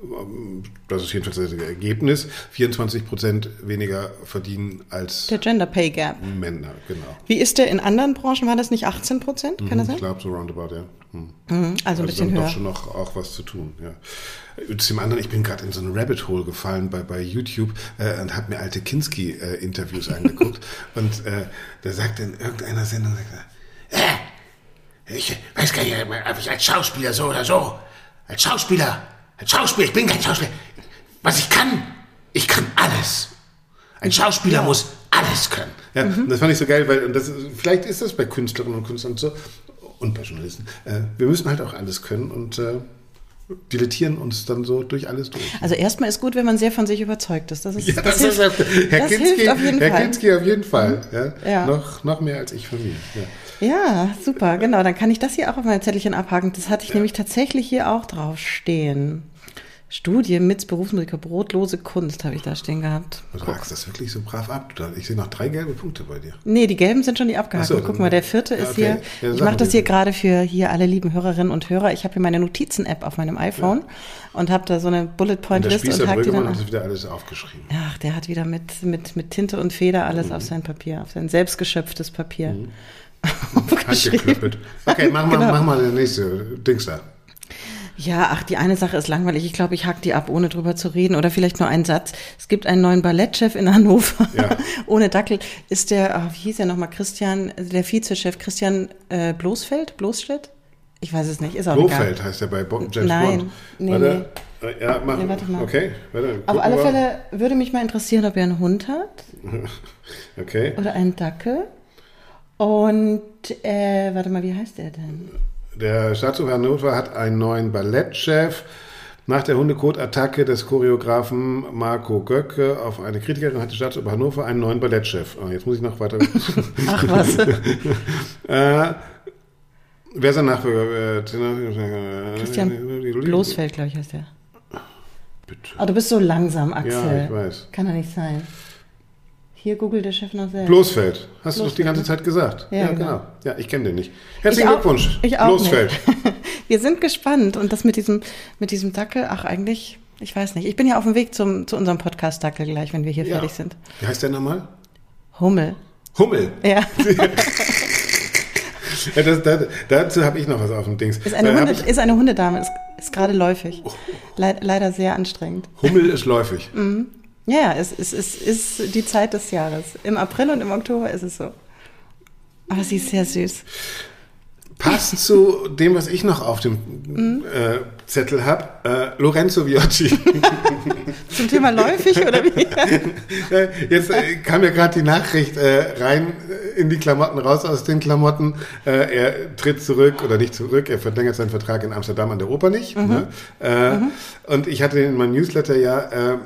A: ähm, das ist jedenfalls das Ergebnis, 24 Prozent weniger verdienen als
B: der Gender Pay Gap.
A: Männer, genau.
B: Wie ist der in anderen Branchen? War das nicht 18 Prozent? Kann mhm, das sein?
A: Ich glaube so roundabout, ja.
B: Hm. Mhm, also ein also bisschen höher.
A: doch schon noch auch was zu tun, ja. Zum anderen, ich bin gerade in so ein Rabbit Hole gefallen bei, bei YouTube äh, und habe mir alte Kinski-Interviews äh, angeguckt *laughs* und äh, da sagt in irgendeiner Sendung, sagt äh, ich weiß gar nicht, ob ich als Schauspieler so oder so, als Schauspieler, als Schauspieler, ich bin kein Schauspieler. Was ich kann, ich kann alles. Ein Schauspieler ja. muss alles können. Ja, mhm. das fand ich so geil, weil das, vielleicht ist das bei Künstlerinnen und Künstlern so und bei Journalisten. Äh, wir müssen halt auch alles können und äh, dilettieren uns dann so durch alles durch.
B: Also erstmal ist gut, wenn man sehr von sich überzeugt ist. Das ist,
A: ja, das, das, hilft, Herr, das Kinski, auf jeden Herr Fall. Kinski auf jeden Fall. Mhm. Ja, ja. Noch, noch mehr als ich von mir. Ja.
B: Ja, super, genau. Dann kann ich das hier auch auf mein Zettelchen abhaken. Das hatte ich nämlich tatsächlich hier auch drauf stehen. Studie mit Berufsmusiker, brotlose Kunst habe ich da stehen gehabt.
A: Du hakst das wirklich so brav ab. Ich sehe noch drei gelbe Punkte bei dir.
B: Nee, die gelben sind schon die abgehakt. So, Guck mal, der vierte ja, ist okay. hier. Ja, ich mache das hier gerade für hier alle lieben Hörerinnen und Hörer. Ich habe hier meine Notizen-App auf meinem iPhone ja. und habe da so eine Bullet Point List und, und hake die dann.
A: hat wieder alles aufgeschrieben.
B: Ach, der hat wieder mit, mit, mit Tinte und Feder alles mhm. auf sein Papier, auf sein selbstgeschöpftes Papier. Mhm. *laughs*
A: Handgeklöppelt. Okay, mach mal, genau. mach mal den nächsten Dings da.
B: Ja, ach, die eine Sache ist langweilig. Ich glaube, ich hack die ab, ohne drüber zu reden. Oder vielleicht nur einen Satz. Es gibt einen neuen Ballettchef in Hannover. Ja. *laughs* ohne Dackel ist der, ach, wie hieß er nochmal, Christian, der Vizechef Christian äh, Bloßfeld? Bloßstedt? Ich weiß es nicht, ist auch
A: Blofeld egal. heißt er bei James
B: Nein,
A: Bond.
B: Nee, warte.
A: nee. Ja, mach. Nee, warte mal. Okay,
B: warte. Auf alle Fälle würde mich mal interessieren, ob er einen Hund hat. *laughs*
A: okay.
B: Oder einen Dackel. Und, äh, warte mal, wie heißt der denn?
A: Der Staatsoper Hannover hat einen neuen Ballettchef. Nach der Hundekot-Attacke des Choreografen Marco Göcke auf eine Kritikerin hat die Staatsoper Hannover einen neuen Ballettchef. Oh, jetzt muss ich noch weiter. *laughs*
B: Ach was. *laughs*
A: äh, wer ist der Nachfolger?
B: Äh, Christian Bloßfeld, glaube ich, heißt der. Bitte. Oh, du bist so langsam, Axel.
A: Ja, ich weiß.
B: Kann doch nicht sein. Hier googelt der Chef noch selbst.
A: Bloßfeld. Hast Bloßfeld. du doch die ganze Zeit gesagt.
B: Ja, ja genau. genau.
A: Ja, ich kenne den nicht. Herzlichen ich Glückwunsch.
B: Auch, ich auch Bloßfeld. *laughs* Wir sind gespannt. Und das mit diesem, mit diesem Dackel, ach eigentlich, ich weiß nicht. Ich bin ja auf dem Weg zum, zu unserem Podcast-Dackel gleich, wenn wir hier ja. fertig sind.
A: Wie heißt der nochmal?
B: Hummel.
A: Hummel?
B: Ja. *laughs*
A: ja das, das, dazu habe ich noch was auf dem Dings.
B: Ist eine, Hunde, ist eine Hundedame, ist, ist gerade läufig. Oh. Le leider sehr anstrengend.
A: Hummel ist läufig.
B: Mhm. Ja, es, es, es ist die Zeit des Jahres. Im April und im Oktober ist es so. Aber sie ist sehr süß.
A: Passt *laughs* zu dem, was ich noch auf dem mhm. äh, Zettel habe, äh, Lorenzo Viocci. *laughs*
B: Zum Thema läufig oder wie? *laughs*
A: Jetzt äh, kam ja gerade die Nachricht äh, rein in die Klamotten, raus aus den Klamotten. Äh, er tritt zurück oder nicht zurück, er verlängert seinen Vertrag in Amsterdam an der Oper nicht. Mhm. Ne? Äh, mhm. Und ich hatte in meinem Newsletter ja, äh,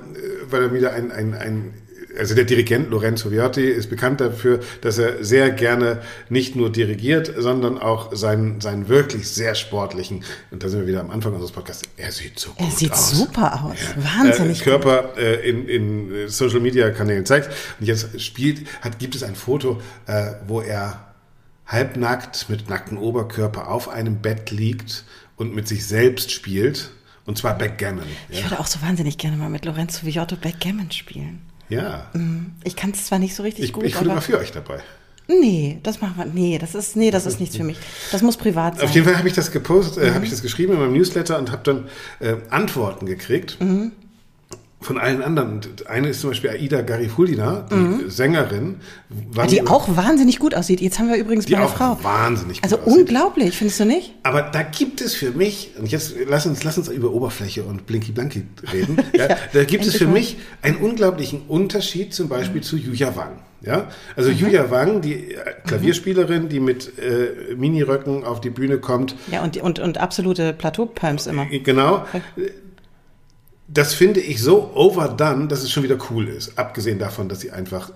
A: weil er wieder ein, ein, ein also der Dirigent Lorenzo Viotti ist bekannt dafür, dass er sehr gerne nicht nur dirigiert, sondern auch seinen, seinen wirklich sehr sportlichen, und da sind wir wieder am Anfang unseres Podcasts, er sieht so
B: er
A: gut aus.
B: Er sieht super aus, ja. wahnsinnig
A: äh, Körper äh, in, in Social Media Kanälen zeigt. Und jetzt spielt, hat, gibt es ein Foto, äh, wo er halbnackt mit nacktem Oberkörper auf einem Bett liegt und mit sich selbst spielt. Und zwar Backgammon.
B: Ich würde auch so wahnsinnig gerne mal mit Lorenzo Villotto Backgammon spielen.
A: Ja.
B: Mm, ich kann es zwar nicht so richtig
A: ich,
B: gut.
A: Ich fotografiere euch dabei.
B: Nee, das machen wir. Nee, das ist nee, das ist nichts für mich. Das muss privat sein.
A: Auf jeden Fall habe ich das gepostet, äh, mhm. habe ich das geschrieben in meinem Newsletter und habe dann äh, Antworten gekriegt. Mhm von allen anderen. Eine ist zum Beispiel Aida Garifulina, die mhm. Sängerin.
B: Die auch wahnsinnig gut aussieht. Jetzt haben wir übrigens
A: die
B: meine
A: auch
B: Frau.
A: wahnsinnig gut
B: Also aussieht. unglaublich, findest du nicht?
A: Aber da gibt es für mich, und jetzt lass uns, lass uns über Oberfläche und Blinky Blanky reden. *laughs* ja, da gibt es für mal. mich einen unglaublichen Unterschied zum Beispiel mhm. zu Yuya Wang. Ja, also mhm. Julia Wang, die äh, Klavierspielerin, die mit äh, Miniröcken auf die Bühne kommt.
B: Ja, und, und, und absolute Plateau-Pumps immer.
A: Genau das finde ich so overdone, dass es schon wieder cool ist. Abgesehen davon, dass sie einfach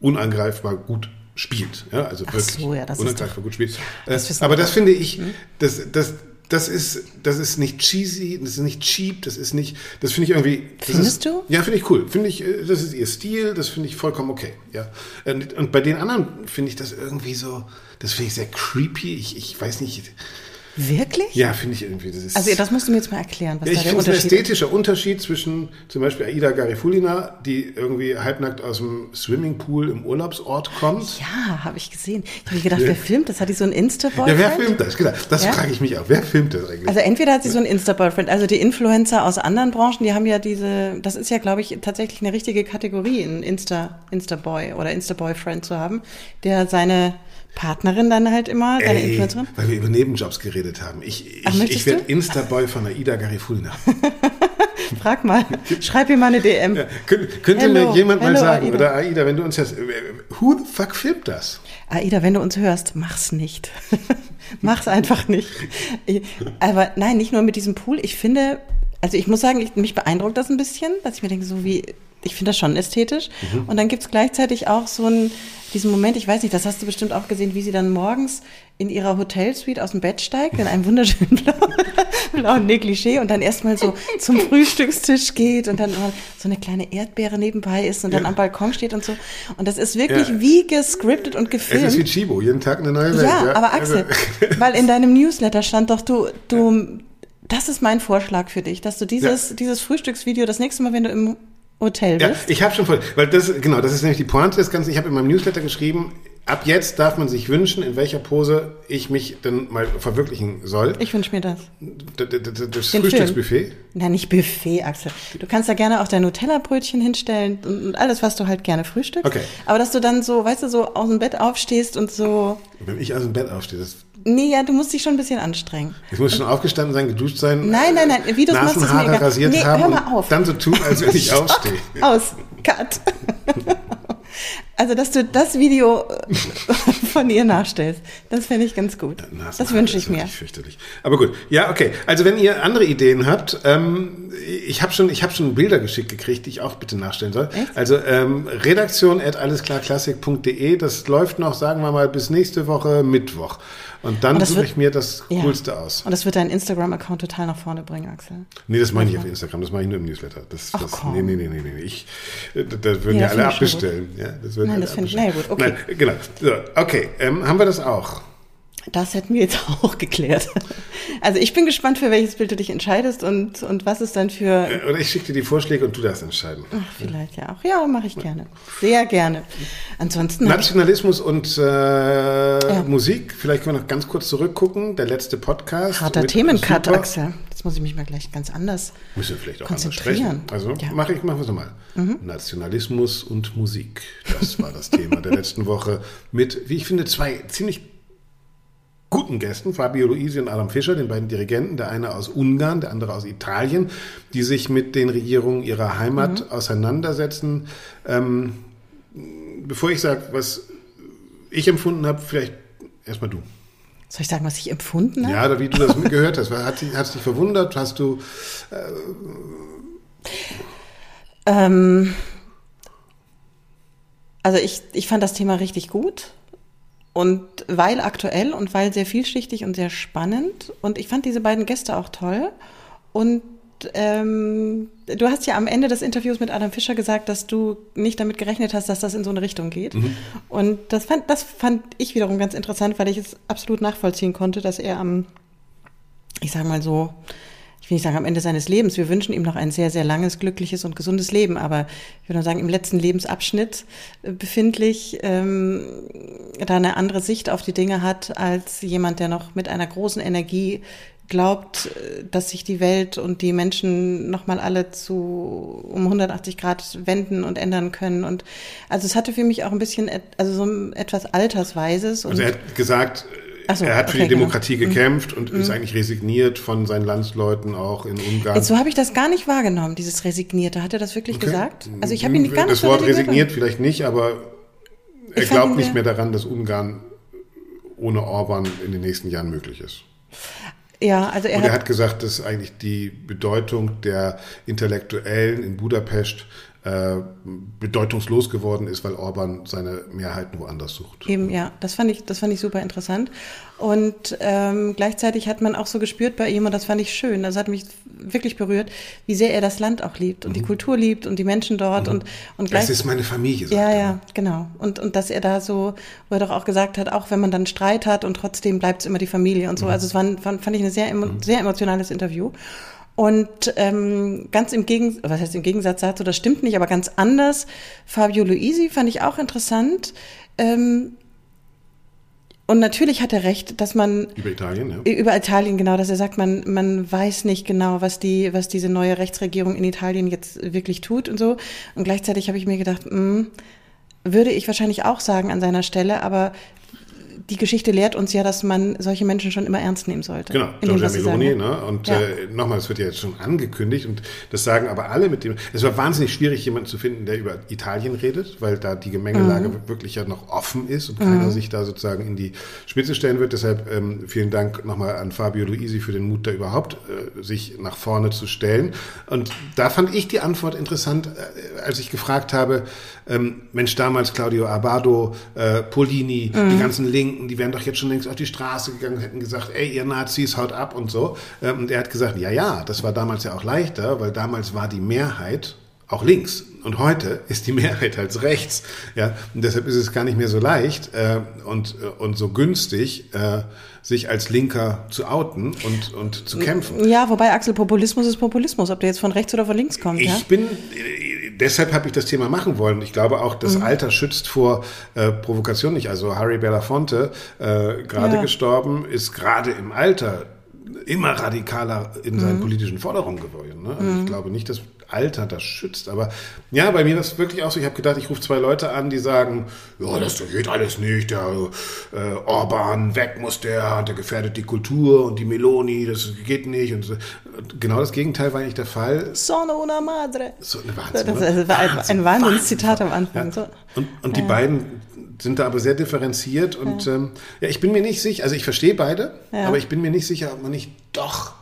A: unangreifbar gut spielt. Ja, also
B: Ach
A: wirklich
B: so, ja, das
A: unangreifbar gut spielt. Das aber das finde ich, hm? das, das, das ist, das ist nicht cheesy, das ist nicht cheap, das ist nicht, das finde ich irgendwie.
B: Findest
A: ist,
B: du?
A: Ja, finde ich cool. Finde ich, äh, das ist ihr Stil, das finde ich vollkommen okay. Ja. Und, und bei den anderen finde ich das irgendwie so, das finde ich sehr creepy. Ich, ich weiß nicht.
B: Wirklich?
A: Ja, finde ich irgendwie. Das
B: also das musst du mir jetzt mal erklären, was
A: ja,
B: da
A: der Unterschied ist. ein ästhetischer Unterschied zwischen zum Beispiel Aida Garifulina, die irgendwie halbnackt aus dem Swimmingpool im Urlaubsort kommt.
B: Ja, habe ich gesehen. Ich habe gedacht, wer filmt das? Hat die so einen Insta-Boyfriend?
A: Ja, wer filmt das? Genau, das ja? frage ich mich auch. Wer filmt das eigentlich?
B: Also entweder hat sie so einen Insta-Boyfriend, also die Influencer aus anderen Branchen, die haben ja diese, das ist ja, glaube ich, tatsächlich eine richtige Kategorie, einen Insta, Insta-Boy oder Insta-Boyfriend zu haben, der seine Partnerin dann halt immer, deine
A: Ey,
B: Influencerin?
A: Weil wir über Nebenjobs geredet haben. Ich, ich, ich werde Instaboy von Aida Garifulina. *laughs*
B: Frag mal, schreib ihm mal eine DM. Ja,
A: könnte, könnte hello, mir jemand hello, mal sagen, Aida. oder Aida, wenn du uns hörst, who the fuck filmt das?
B: Aida, wenn du uns hörst, mach's nicht. *laughs* mach's einfach nicht. Aber nein, nicht nur mit diesem Pool. Ich finde, also ich muss sagen, ich, mich beeindruckt das ein bisschen, dass ich mir denke, so wie, ich finde das schon ästhetisch. Mhm. Und dann gibt's gleichzeitig auch so ein, diesen Moment, ich weiß nicht, das hast du bestimmt auch gesehen, wie sie dann morgens in ihrer Hotelsuite aus dem Bett steigt, in einem wunderschönen *laughs* blauen, blauen Negligé und dann erstmal so zum *laughs* Frühstückstisch geht und dann so eine kleine Erdbeere nebenbei ist und dann ja. am Balkon steht und so. Und das ist wirklich ja. wie gescriptet und gefilmt.
A: Es ist wie Chibo, jeden Tag eine neue Welt.
B: Ja, ja. aber Axel, also *laughs* weil in deinem Newsletter stand doch, du, du, das ist mein Vorschlag für dich, dass du dieses, dieses Frühstücksvideo das nächste Mal, wenn du im Hotel bist.
A: Ja, ich habe schon voll, weil das genau, das ist nämlich die Pointe des Ganzen. Ich habe in meinem Newsletter geschrieben, ab jetzt darf man sich wünschen, in welcher Pose ich mich denn mal verwirklichen soll.
B: Ich wünsche mir das.
A: Das, das, das Frühstücksbuffet?
B: Nein, nicht Buffet, Axel. Du kannst da gerne auch dein Nutella-Brötchen hinstellen und alles, was du halt gerne frühstückst.
A: Okay.
B: Aber dass du dann so, weißt du, so aus dem Bett aufstehst und so.
A: Wenn ich aus dem Bett aufstehe, das
B: Nee, ja, du musst dich schon ein bisschen anstrengen.
A: Ich muss schon aufgestanden sein, geduscht sein.
B: Nein, nein, nein, wie du es machst, ist
A: mir egal. rasiert
B: nee,
A: haben
B: hör mal auf.
A: dann so tun, als wenn ich *laughs* aufstehe.
B: Aus, cut. *laughs* Also, dass du das Video *laughs* von ihr nachstellst, das fände ich ganz gut. Das wünsche ich mir.
A: Fürchterlich. Aber gut, ja, okay. Also, wenn ihr andere Ideen habt, ähm, ich habe schon, ich hab schon Bilder geschickt gekriegt, die ich auch bitte nachstellen soll. Echt? Also, ähm, redaktion at allesklarklassik.de, das läuft noch, sagen wir mal, bis nächste Woche Mittwoch. Und dann suche ich mir das ja. Coolste aus.
B: Und das wird deinen Instagram-Account total nach vorne bringen, Axel.
A: Nee, das meine ich auf Instagram, das mache ich nur im Newsletter. Das, Ach, das, komm. Nee, nee, nee, nee, nee. Ich, da würden nee, ja alle abbestellen. Ja,
B: das würden Nein, das finde ich, naja, gut, okay.
A: Nein, genau. So, okay, ähm, haben wir das auch?
B: Das hätten wir jetzt *laughs* auch geklärt. Also ich bin gespannt, für welches Bild du dich entscheidest und, und was es dann für...
A: Oder ich schicke dir die Vorschläge und du darfst entscheiden.
B: Ach, vielleicht ja auch. Ja, mache ich gerne. Sehr gerne. Ansonsten...
A: Nationalismus und äh, ja. Musik, vielleicht können wir noch ganz kurz zurückgucken. Der letzte Podcast.
B: Harter Themencut, Axel. Jetzt muss ich mich mal gleich ganz anders
A: Müssen wir vielleicht auch konzentrieren. Also ja. mache ich, machen wir es nochmal. Mhm. Nationalismus und Musik. Das war das Thema der letzten Woche mit, wie ich finde, zwei ziemlich guten Gästen, Fabio Luisi und Adam Fischer, den beiden Dirigenten, der eine aus Ungarn, der andere aus Italien, die sich mit den Regierungen ihrer Heimat mhm. auseinandersetzen. Ähm, bevor ich sage, was ich empfunden habe, vielleicht erstmal du.
B: Soll ich sagen, was ich empfunden habe?
A: Ja, oder wie du das gehört hast. Hat, hat dich verwundert? Hast du. Äh
B: ähm, also ich, ich fand das Thema richtig gut. Und weil aktuell und weil sehr vielschichtig und sehr spannend. Und ich fand diese beiden Gäste auch toll. Und ähm, du hast ja am Ende des Interviews mit Adam Fischer gesagt, dass du nicht damit gerechnet hast, dass das in so eine Richtung geht. Mhm. Und das fand, das fand ich wiederum ganz interessant, weil ich es absolut nachvollziehen konnte, dass er am, ich sag mal so, will nicht sagen am Ende seines Lebens, wir wünschen ihm noch ein sehr, sehr langes, glückliches und gesundes Leben, aber ich würde sagen, im letzten Lebensabschnitt äh, befindlich, ähm, da eine andere Sicht auf die Dinge hat als jemand, der noch mit einer großen Energie glaubt, äh, dass sich die Welt und die Menschen nochmal alle zu um 180 Grad wenden und ändern können. Und also es hatte für mich auch ein bisschen, also so etwas Altersweises.
A: also er hat gesagt, so, er hat okay, für die genau. Demokratie genau. gekämpft und mhm. ist eigentlich resigniert von seinen Landsleuten auch in Ungarn.
B: Jetzt, so habe ich das gar nicht wahrgenommen, dieses Resignierte. Hat er das wirklich okay. gesagt? Also ich habe ihn gar
A: nicht Das Wort resigniert vielleicht nicht, aber er glaubt nicht mehr daran, dass Ungarn ohne Orban in den nächsten Jahren möglich ist.
B: Ja, also er,
A: und er hat, hat gesagt, dass eigentlich die Bedeutung der Intellektuellen in Budapest äh, bedeutungslos geworden ist, weil Orban seine Mehrheiten woanders sucht.
B: Eben, ja, das fand ich, das fand ich super interessant. Und ähm, gleichzeitig hat man auch so gespürt bei ihm, und das fand ich schön, das hat mich wirklich berührt, wie sehr er das Land auch liebt und mhm. die Kultur liebt und die Menschen dort mhm. und, und
A: gleich. Das ist meine Familie.
B: Sagt ja, ja, genau. Und, und dass er da so, wo er doch auch gesagt hat, auch wenn man dann Streit hat und trotzdem bleibt es immer die Familie und so. Mhm. Also es war, fand, fand ich ein sehr, mhm. sehr emotionales Interview. Und ähm, ganz im Gegensatz, was heißt im Gegensatz dazu, das stimmt nicht, aber ganz anders. Fabio Luisi fand ich auch interessant. Ähm, und natürlich hat er recht, dass man
A: über Italien, ja.
B: über Italien genau, dass er sagt, man man weiß nicht genau, was die was diese neue Rechtsregierung in Italien jetzt wirklich tut und so. Und gleichzeitig habe ich mir gedacht, mh, hm, würde ich wahrscheinlich auch sagen an seiner Stelle, aber die Geschichte lehrt uns ja, dass man solche Menschen schon immer ernst nehmen sollte.
A: Genau, Giorgia Meloni. Ne? Und ja. äh, nochmal, es wird ja jetzt schon angekündigt und das sagen aber alle mit dem. Es war wahnsinnig schwierig, jemanden zu finden, der über Italien redet, weil da die Gemengelage mhm. wirklich ja noch offen ist und keiner mhm. sich da sozusagen in die Spitze stellen wird. Deshalb ähm, vielen Dank nochmal an Fabio Luisi für den Mut, da überhaupt äh, sich nach vorne zu stellen. Und da fand ich die Antwort interessant, äh, als ich gefragt habe, ähm, Mensch, damals Claudio Abado, äh, Polini, mhm. die ganzen Linken, die wären doch jetzt schon längst auf die Straße gegangen, hätten gesagt, ey, ihr Nazis, haut ab und so. Ähm, und er hat gesagt, ja, ja, das war damals ja auch leichter, weil damals war die Mehrheit auch links. Und heute ist die *laughs* Mehrheit halt rechts. Ja, und deshalb ist es gar nicht mehr so leicht äh, und, äh, und so günstig, äh, sich als Linker zu outen und, und zu kämpfen.
B: Ja, wobei Axel Populismus ist Populismus, ob der jetzt von rechts oder von links kommt.
A: Ich
B: ja?
A: bin deshalb habe ich das Thema machen wollen. Ich glaube auch, das mhm. Alter schützt vor äh, Provokation nicht. Also Harry Belafonte, äh, gerade ja. gestorben, ist gerade im Alter immer radikaler in seinen mhm. politischen Forderungen geworden. Ne? Also mhm. ich glaube nicht, dass Alter das schützt. Aber ja, bei mir ist das wirklich auch so. Ich habe gedacht, ich rufe zwei Leute an, die sagen, ja, das geht alles nicht. Der äh, Orban weg muss der, der gefährdet die Kultur und die Meloni, das geht nicht. Und so. genau das Gegenteil war eigentlich der Fall.
B: Sono una madre.
A: So eine Wahnsinn,
B: das, das war ein, ein Wahnsinnszitat am Anfang.
A: Ja. Und, und ja. die beiden sind da aber sehr differenziert und ja. Ähm, ja, ich bin mir nicht sicher, also ich verstehe beide, ja. aber ich bin mir nicht sicher, ob man nicht doch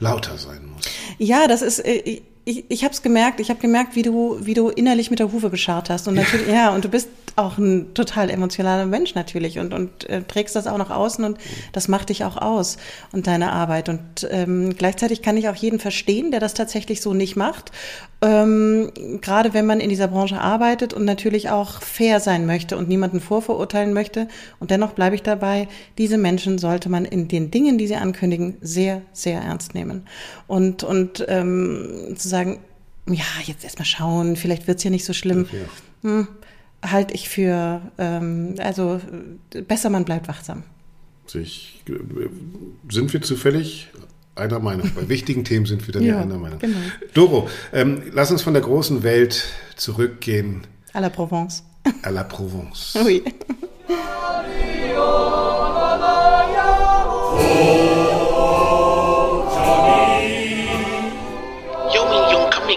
A: lauter sein muss.
B: Ja, das ist, äh, ich, ich habe es gemerkt, ich habe gemerkt, wie du, wie du innerlich mit der Hufe geschart hast. Und natürlich, ja. und du bist auch ein total emotionaler Mensch natürlich und, und äh, trägst das auch nach außen und das macht dich auch aus und deine Arbeit. Und ähm, gleichzeitig kann ich auch jeden verstehen, der das tatsächlich so nicht macht. Ähm, Gerade wenn man in dieser Branche arbeitet und natürlich auch fair sein möchte und niemanden vorverurteilen möchte. Und dennoch bleibe ich dabei, diese Menschen sollte man in den Dingen, die sie ankündigen, sehr, sehr ernst nehmen. Und, und ähm, zu sagen, ja, jetzt erstmal schauen, vielleicht wird's ja nicht so schlimm. Hm, halte ich für, ähm, also besser man bleibt wachsam.
A: Sich, sind wir zufällig einer Meinung? Bei wichtigen Themen sind wir dann ja, einer Meinung. Genau. Doro, ähm, lass uns von der großen Welt zurückgehen.
B: À la Provence.
A: À la Provence. *laughs*
B: Oui.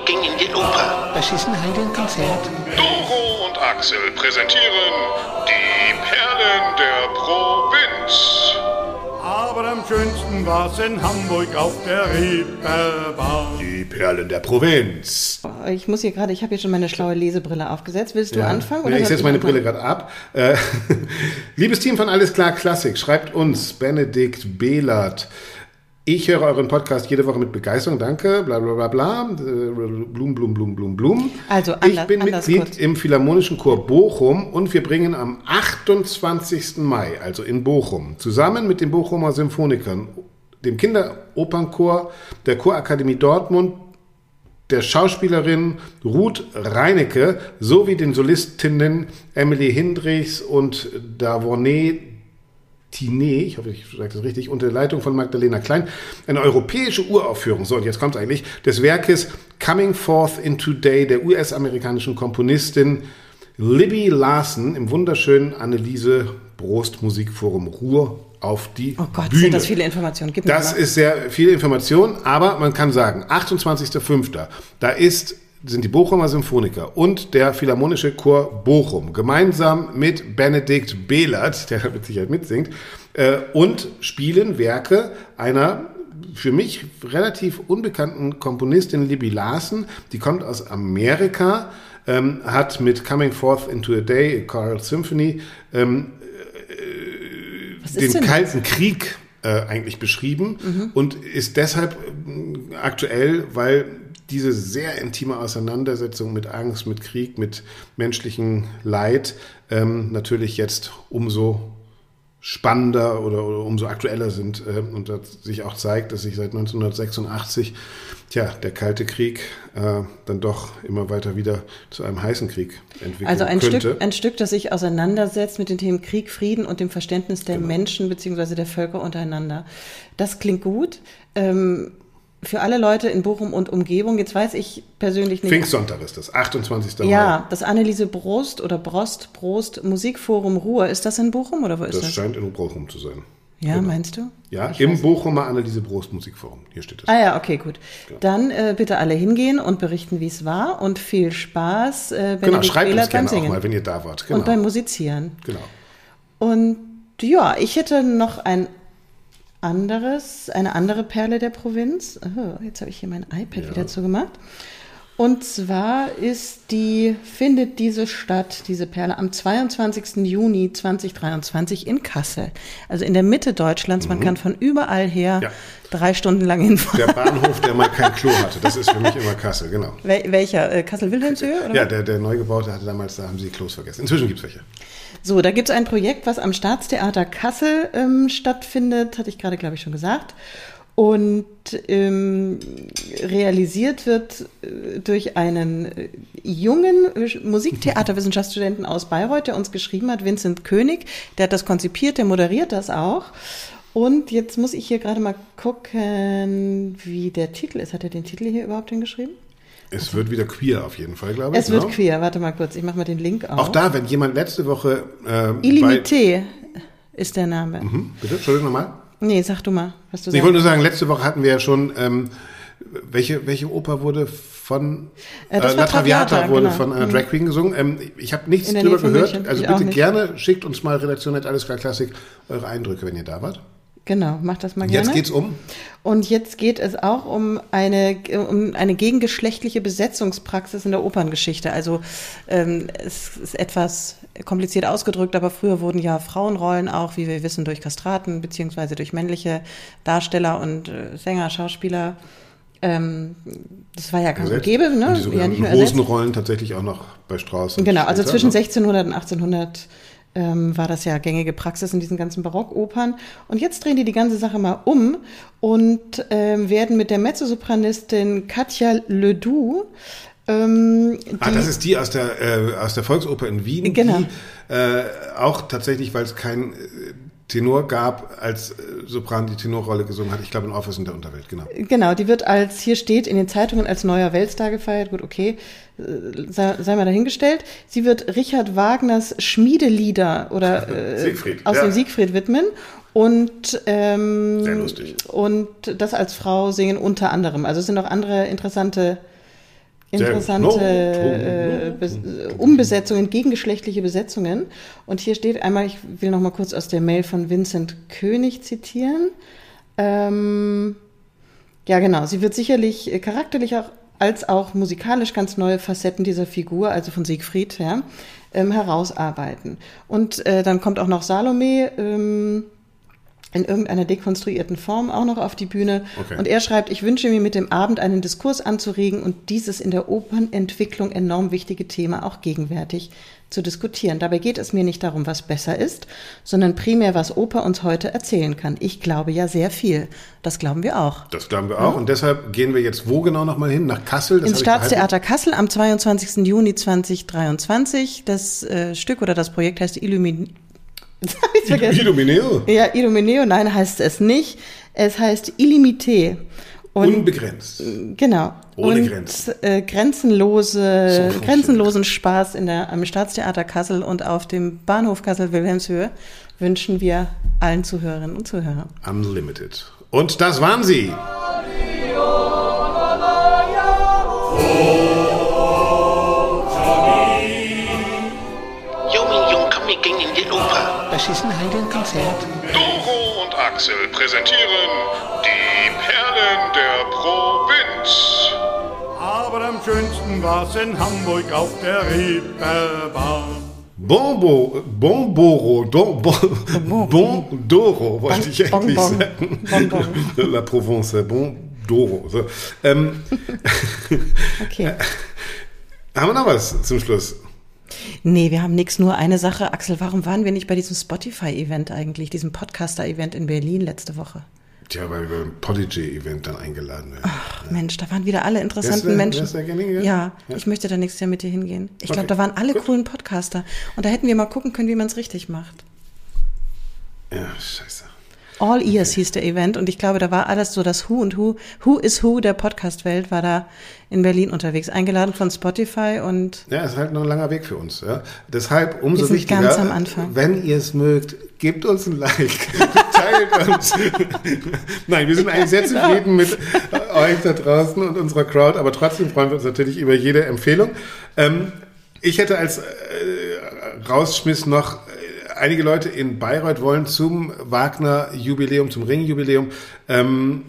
C: Das ist ein Heidenkonzert.
D: Doro und Axel präsentieren die Perlen der Provinz.
E: Aber am schönsten war's in Hamburg auf der Reeperbahn.
A: Die Perlen der Provinz.
B: Ich muss hier gerade, ich habe hier schon meine schlaue Lesebrille aufgesetzt. Willst du
A: Ja.
B: anfangen?
A: Ja,
B: oder
A: ich
B: soll
A: setze meine
B: anfangen?
A: Brille gerade ab. Äh, *laughs* liebes Team von Alles klar Klassik, schreibt uns Benedikt Behlert. Ich höre euren Podcast jede Woche mit Begeisterung, danke, bla bla bla bla, blum, blum, blum, blum, blum.
B: Also,
A: ich
B: anders-
A: bin
B: anders
A: Mitglied
B: kurz.
A: im Philharmonischen Chor Bochum und wir bringen am 28. Mai, also in Bochum, zusammen mit den Bochumer Symphonikern, dem Kinderopernchor der Chorakademie Dortmund, der Schauspielerin Ruth Reinecke sowie den Solistinnen Emily Hindrichs und Davone Tinet, ich hoffe, ich sage das richtig, unter der Leitung von Magdalena Klein, eine europäische Uraufführung, so und jetzt kommt es eigentlich, des Werkes Coming Forth in Today der US-amerikanischen Komponistin Libby Larson im wunderschönen Anneliese Brost Musikforum Ruhr auf die
B: Oh Gott,
A: Bühne.
B: sind das viele Informationen. Gib mir
A: Das ist sehr viel Information, aber man kann sagen, 28.05. Da ist, sind die Bochumer Symphoniker und der Philharmonische Chor Bochum gemeinsam mit Benedikt Behlert, *laughs* der mit Sicherheit mitsingt, äh, und spielen Werke einer für mich relativ unbekannten Komponistin Libby Larsen. Die kommt aus Amerika, ähm, hat mit Coming Forth into a Day, Choral Symphony, ähm,
B: ist
A: den? Kalten Krieg äh, eigentlich beschrieben und ist deshalb äh, aktuell, weil diese sehr intime Auseinandersetzung mit Angst, mit Krieg, mit menschlichem Leid ähm, natürlich jetzt umso spannender oder, oder umso aktueller sind äh, und das sich auch zeigt, dass sich seit 1986 tja, der Kalte Krieg äh, dann doch immer weiter wieder zu einem heißen Krieg entwickeln
B: Also ein
A: könnte.
B: Stück, ein Stück, das sich auseinandersetzt mit den Themen Krieg, Frieden und dem Verständnis der
A: Genau.
B: Menschen bzw. der Völker untereinander. Das klingt gut. Ähm, für alle Leute in Bochum und Umgebung, jetzt weiß ich persönlich nicht.
A: Pfingstsonntag ist das, 28. Mai.
B: Ja, das Anneliese Brost oder Brost, Brost Musikforum Ruhr, ist das in Bochum oder wo ist
A: Das
B: das?
A: scheint in Bochum zu sein.
B: Ja, meinst du?
A: Ja,
B: Ich
A: im Bochumer Anneliese Brost Musikforum. Hier steht es.
B: Ah ja, okay, gut. Dann äh, bitte alle hingehen und berichten, wie es war und viel Spaß. Äh,
A: genau, schreibt uns gerne
B: beim
A: auch
B: Singen
A: mal, wenn ihr da wart. Genau.
B: und beim Musizieren.
A: genau.
B: Und ja, ich hätte noch ein anderes, eine andere Perle der Provinz. Oh, jetzt habe ich hier mein iPad
A: Ja.
B: wieder zugemacht. Und zwar ist die, findet diese Stadt, diese Perle, am 22. Juni 2023 in Kassel. Also in der Mitte Deutschlands. Man kann von überall her
A: Mhm. Ja.
B: drei Stunden lang hinfahren.
A: Der Bahnhof, der mal kein Klo hatte. Das ist für mich immer Kassel, genau.
B: Wel welcher? Äh, Kassel-Wilhelmshöhe?
A: Ja, der, der Neugebaute hatte damals, da haben sie Klos vergessen. Inzwischen gibt es welche.
B: So, da gibt es ein Projekt, was am Staatstheater Kassel ähm, stattfindet, hatte ich gerade, glaube ich, schon gesagt. Und ähm, realisiert wird äh, durch einen äh, jungen äh, Musiktheaterwissenschaftsstudenten aus Bayreuth, der uns geschrieben hat, Vincent König. Der hat das konzipiert, der moderiert das auch. Und jetzt muss ich hier gerade mal gucken, wie der Titel ist. Hat er den Titel hier überhaupt hingeschrieben?
A: Es wird wieder queer auf jeden Fall, glaube ich.
B: Es wird
A: genau.
B: queer. Warte mal kurz, ich mache mal den Link auf.
A: Auch da, wenn jemand letzte Woche. Äh,
B: Illimité ist der Name.
A: Hm, bitte, Entschuldigung nochmal.
B: Nee, sag du mal, was du
A: Ich
B: sagst.
A: wollte nur sagen, letzte Woche hatten wir ja schon. Ähm, welche, welche Oper wurde von
B: Äh, war
A: La Traviata wurde
B: genau.
A: von einer
B: Mhm.
A: Drag Queen gesungen. Ähm, ich habe nichts drüber gehört.
B: München.
A: Also
B: Ich
A: bitte gerne schickt uns mal Redaktion alles klar Klassik eure Eindrücke, wenn ihr da wart.
B: Genau, mach das mal
A: Und
B: gerne.
A: jetzt geht's um?
B: Und jetzt geht es auch um eine, um eine gegengeschlechtliche Besetzungspraxis in der Operngeschichte. Also ähm, es ist etwas kompliziert ausgedrückt, aber früher wurden ja Frauenrollen auch, wie wir wissen, durch Kastraten beziehungsweise durch männliche Darsteller und äh, Sänger, Schauspieler. Ähm, das war ja und
A: Ersetzt.
B: gäbe,
A: Und
B: ne?
A: die
B: Ja, nicht
A: sogenannten
B: ersetzt.
A: Hosenrollen tatsächlich auch noch bei Strauß. und
B: Genau, also
A: später,
B: zwischen
A: ne?
B: 1600 und 1800 ähm, war das ja gängige Praxis in diesen ganzen Barockopern. Und jetzt drehen die die ganze Sache mal um und ähm, werden mit der Mezzosopranistin Katja Ledoux ähm,
A: Ah, das ist die aus der, äh, aus der Volksoper in Wien,
B: Genau.
A: die äh, auch tatsächlich, weil es kein äh, Tenor gab, als äh, Sopran die Tenorrolle gesungen hat. Ich glaube in Orpheus in der Unterwelt, genau.
B: Genau, die wird als, hier steht in den Zeitungen als neuer Weltstar gefeiert. Gut, okay, äh, sei, sei mal dahingestellt. Sie wird Richard Wagners Schmiedelieder oder *laughs* äh, aus
A: ja.
B: dem Siegfried widmen. Und, ähm,
A: Sehr lustig.
B: und das als Frau singen unter anderem. Also es sind noch andere interessante. Interessante äh, Umbesetzungen, gegengeschlechtliche Besetzungen. Und hier steht einmal, ich will noch mal kurz aus der Mail von Vincent König zitieren. Ähm, ja, genau. Sie wird sicherlich äh, charakterlich auch als auch musikalisch ganz neue Facetten dieser Figur, also von Siegfried, ja, ähm, herausarbeiten. Und äh, dann kommt auch noch Salome ähm, in irgendeiner dekonstruierten Form auch noch auf die Bühne.
A: Okay.
B: Und er schreibt, ich wünsche mir mit dem Abend einen Diskurs anzuregen und dieses in der Opernentwicklung enorm wichtige Thema auch gegenwärtig zu diskutieren. Dabei geht es mir nicht darum, was besser ist, sondern primär, was Oper uns heute erzählen kann. Ich glaube ja sehr viel. Das glauben wir auch.
A: Das glauben wir auch. Und deshalb gehen wir jetzt wo genau nochmal hin? Nach Kassel? Das
B: Ins. Staatstheater Kassel am 22. Juni 2023. Das äh, Stück oder das Projekt heißt Illumin... *laughs* Ich's vergessen.
A: Illumineo.
B: Ja, Illumineo, nein, heißt es nicht. Es heißt Illimité. Und
A: Unbegrenzt.
B: Genau.
A: Ohne
B: und,
A: Grenzen.
B: Äh, grenzenlose,
A: So
B: grenzenlosen Spaß in der, am Staatstheater Kassel und auf dem Bahnhof Kassel-Wilhelmshöhe wünschen wir allen Zuhörerinnen und Zuhörern.
A: Unlimited. Und das waren sie.
C: Junge, Jung, komm, wir gehen in die Oper.
F: Das ist ein Heidenkonzert.
D: Doro und Axel präsentieren die Perlen der Provinz.
E: Aber am schönsten war's in Hamburg auf der Reeperbahn.
A: Bombo, Bomboro, Don, bon, Bondoro, wollte ich
B: Bon-
A: eigentlich
B: Bonbon.
A: sagen.
B: Bonbon.
A: La Provence, Bondoro. So. Ähm,
B: Okay. *laughs*
A: haben wir noch was zum Schluss?
B: Nee, wir haben nichts, nur eine Sache. Axel, warum waren wir nicht bei diesem Spotify-Event eigentlich, diesem Podcaster-Event in Berlin letzte Woche?
A: Tja, weil wir beim Podigy-Event dann eingeladen werden.
B: Ach, Mensch, da waren wieder alle interessanten
A: du-
B: Menschen. ja,
A: Ja.
B: ich möchte da nächstes Jahr mit dir hingehen. Ich glaube,
A: Okay,
B: da waren alle
A: gut.
B: coolen Podcaster. Und da hätten wir mal gucken können, wie man es richtig macht.
A: Ja, scheiße.
B: All Ears hieß der Event und ich glaube, da war alles so das Who und Who, Who is Who der Podcast-Welt war da in Berlin unterwegs, eingeladen von Spotify und
A: Ja, ist halt noch ein langer Weg für uns. Ja? Deshalb umso wichtiger,
B: ganz am Anfang.
A: wenn ihr es mögt, gebt uns ein Like, *laughs* teilt uns. *laughs* Nein, wir sind eigentlich sehr zufrieden mit euch da draußen und unserer Crowd, aber trotzdem freuen wir uns natürlich über jede Empfehlung. Ähm, ich hätte als äh, Rausschmiss noch einige Leute in Bayreuth wollen zum Wagner-Jubiläum, zum Ring-Jubiläum ähm,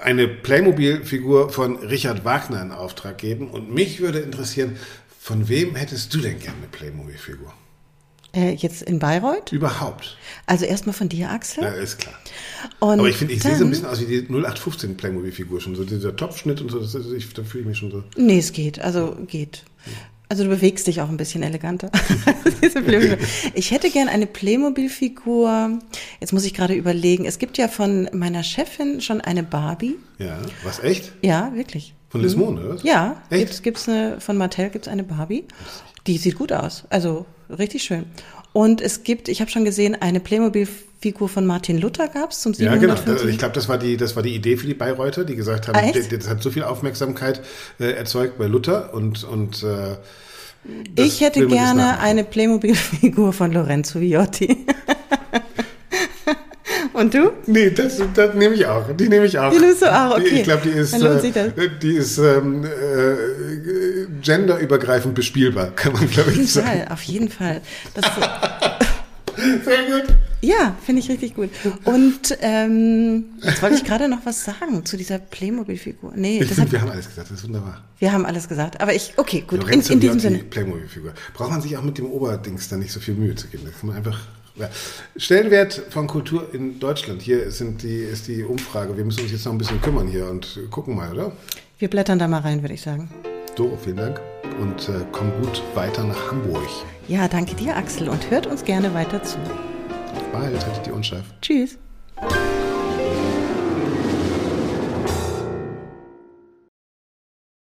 A: eine Playmobil-Figur von Richard Wagner in Auftrag geben. Und mich würde interessieren, von wem hättest du denn gerne eine Playmobil-Figur?
B: äh, jetzt in Bayreuth.
A: Überhaupt.
B: Also erstmal von dir, Axel.
A: Ja, ist klar.
B: Und
A: Aber ich finde, ich sehe so ein bisschen aus wie die 0815 Playmobil-Figur schon. So dieser Topfschnitt und so, das ich, da fühle ich mich schon so.
B: Nee, es geht. Also geht. Also du bewegst dich auch ein bisschen eleganter. *laughs* Ich hätte gern eine Playmobil-Figur. Jetzt muss ich gerade überlegen. Es gibt ja von meiner Chefin schon eine Barbie.
A: Ja, was echt?
B: Ja, wirklich.
A: Von Lismone, oder?
B: Ja,
A: Echt?
B: gibt's, gibt's eine, von Mattel gibt's eine Barbie. Die sieht gut aus. Also richtig schön. Und es gibt, ich habe schon gesehen, eine Playmobil-Figur von Martin Luther gab's zum
A: Ja, genau.
B: 750.
A: Ich glaube, das war die, das war die Idee für die Bayreuther, die gesagt haben,
B: Ah,
A: das hat so viel Aufmerksamkeit äh, erzeugt bei Luther und und äh,
B: ich hätte gerne eine Playmobil-Figur von Lorenzo Viotti. *laughs* Und du?
A: Nee, das, das nehme ich auch. Die nehme ich auch.
B: Die nimmst du auch,
A: Die-
B: okay.
A: Ich glaube, die ist,
B: das.
A: äh, die ist ähm, äh, genderübergreifend bespielbar, kann man glaube ich sagen.
B: Ja, auf jeden Fall. Das, *laughs*
A: Sehr gut.
B: Ja, finde ich richtig gut. Und ähm, jetzt wollte ich gerade noch was sagen zu dieser Playmobil-Figur. Nee,
A: Ich
B: das
A: finde, wir haben alles gesagt, das ist wunderbar.
B: wir haben alles gesagt. Aber ich, okay, gut, in,
A: Lorenzo
B: in diesem
A: Biotti,
B: Sinne.
A: Playmobil-Figur. Braucht man sich auch mit dem Oberdings dann nicht so viel Mühe zu geben. Da kann man einfach. Ja. Stellenwert von Kultur in Deutschland. Hier sind die, ist die Umfrage. Wir müssen uns jetzt noch ein bisschen kümmern hier und gucken mal, oder?
B: Wir blättern da mal rein, würde ich sagen.
A: So, vielen Dank und äh, komm gut weiter nach Hamburg.
B: Ja, danke dir, Axel, und hört uns gerne weiter zu.
A: Bald, hätte ich die unscharf.
B: Tschüss.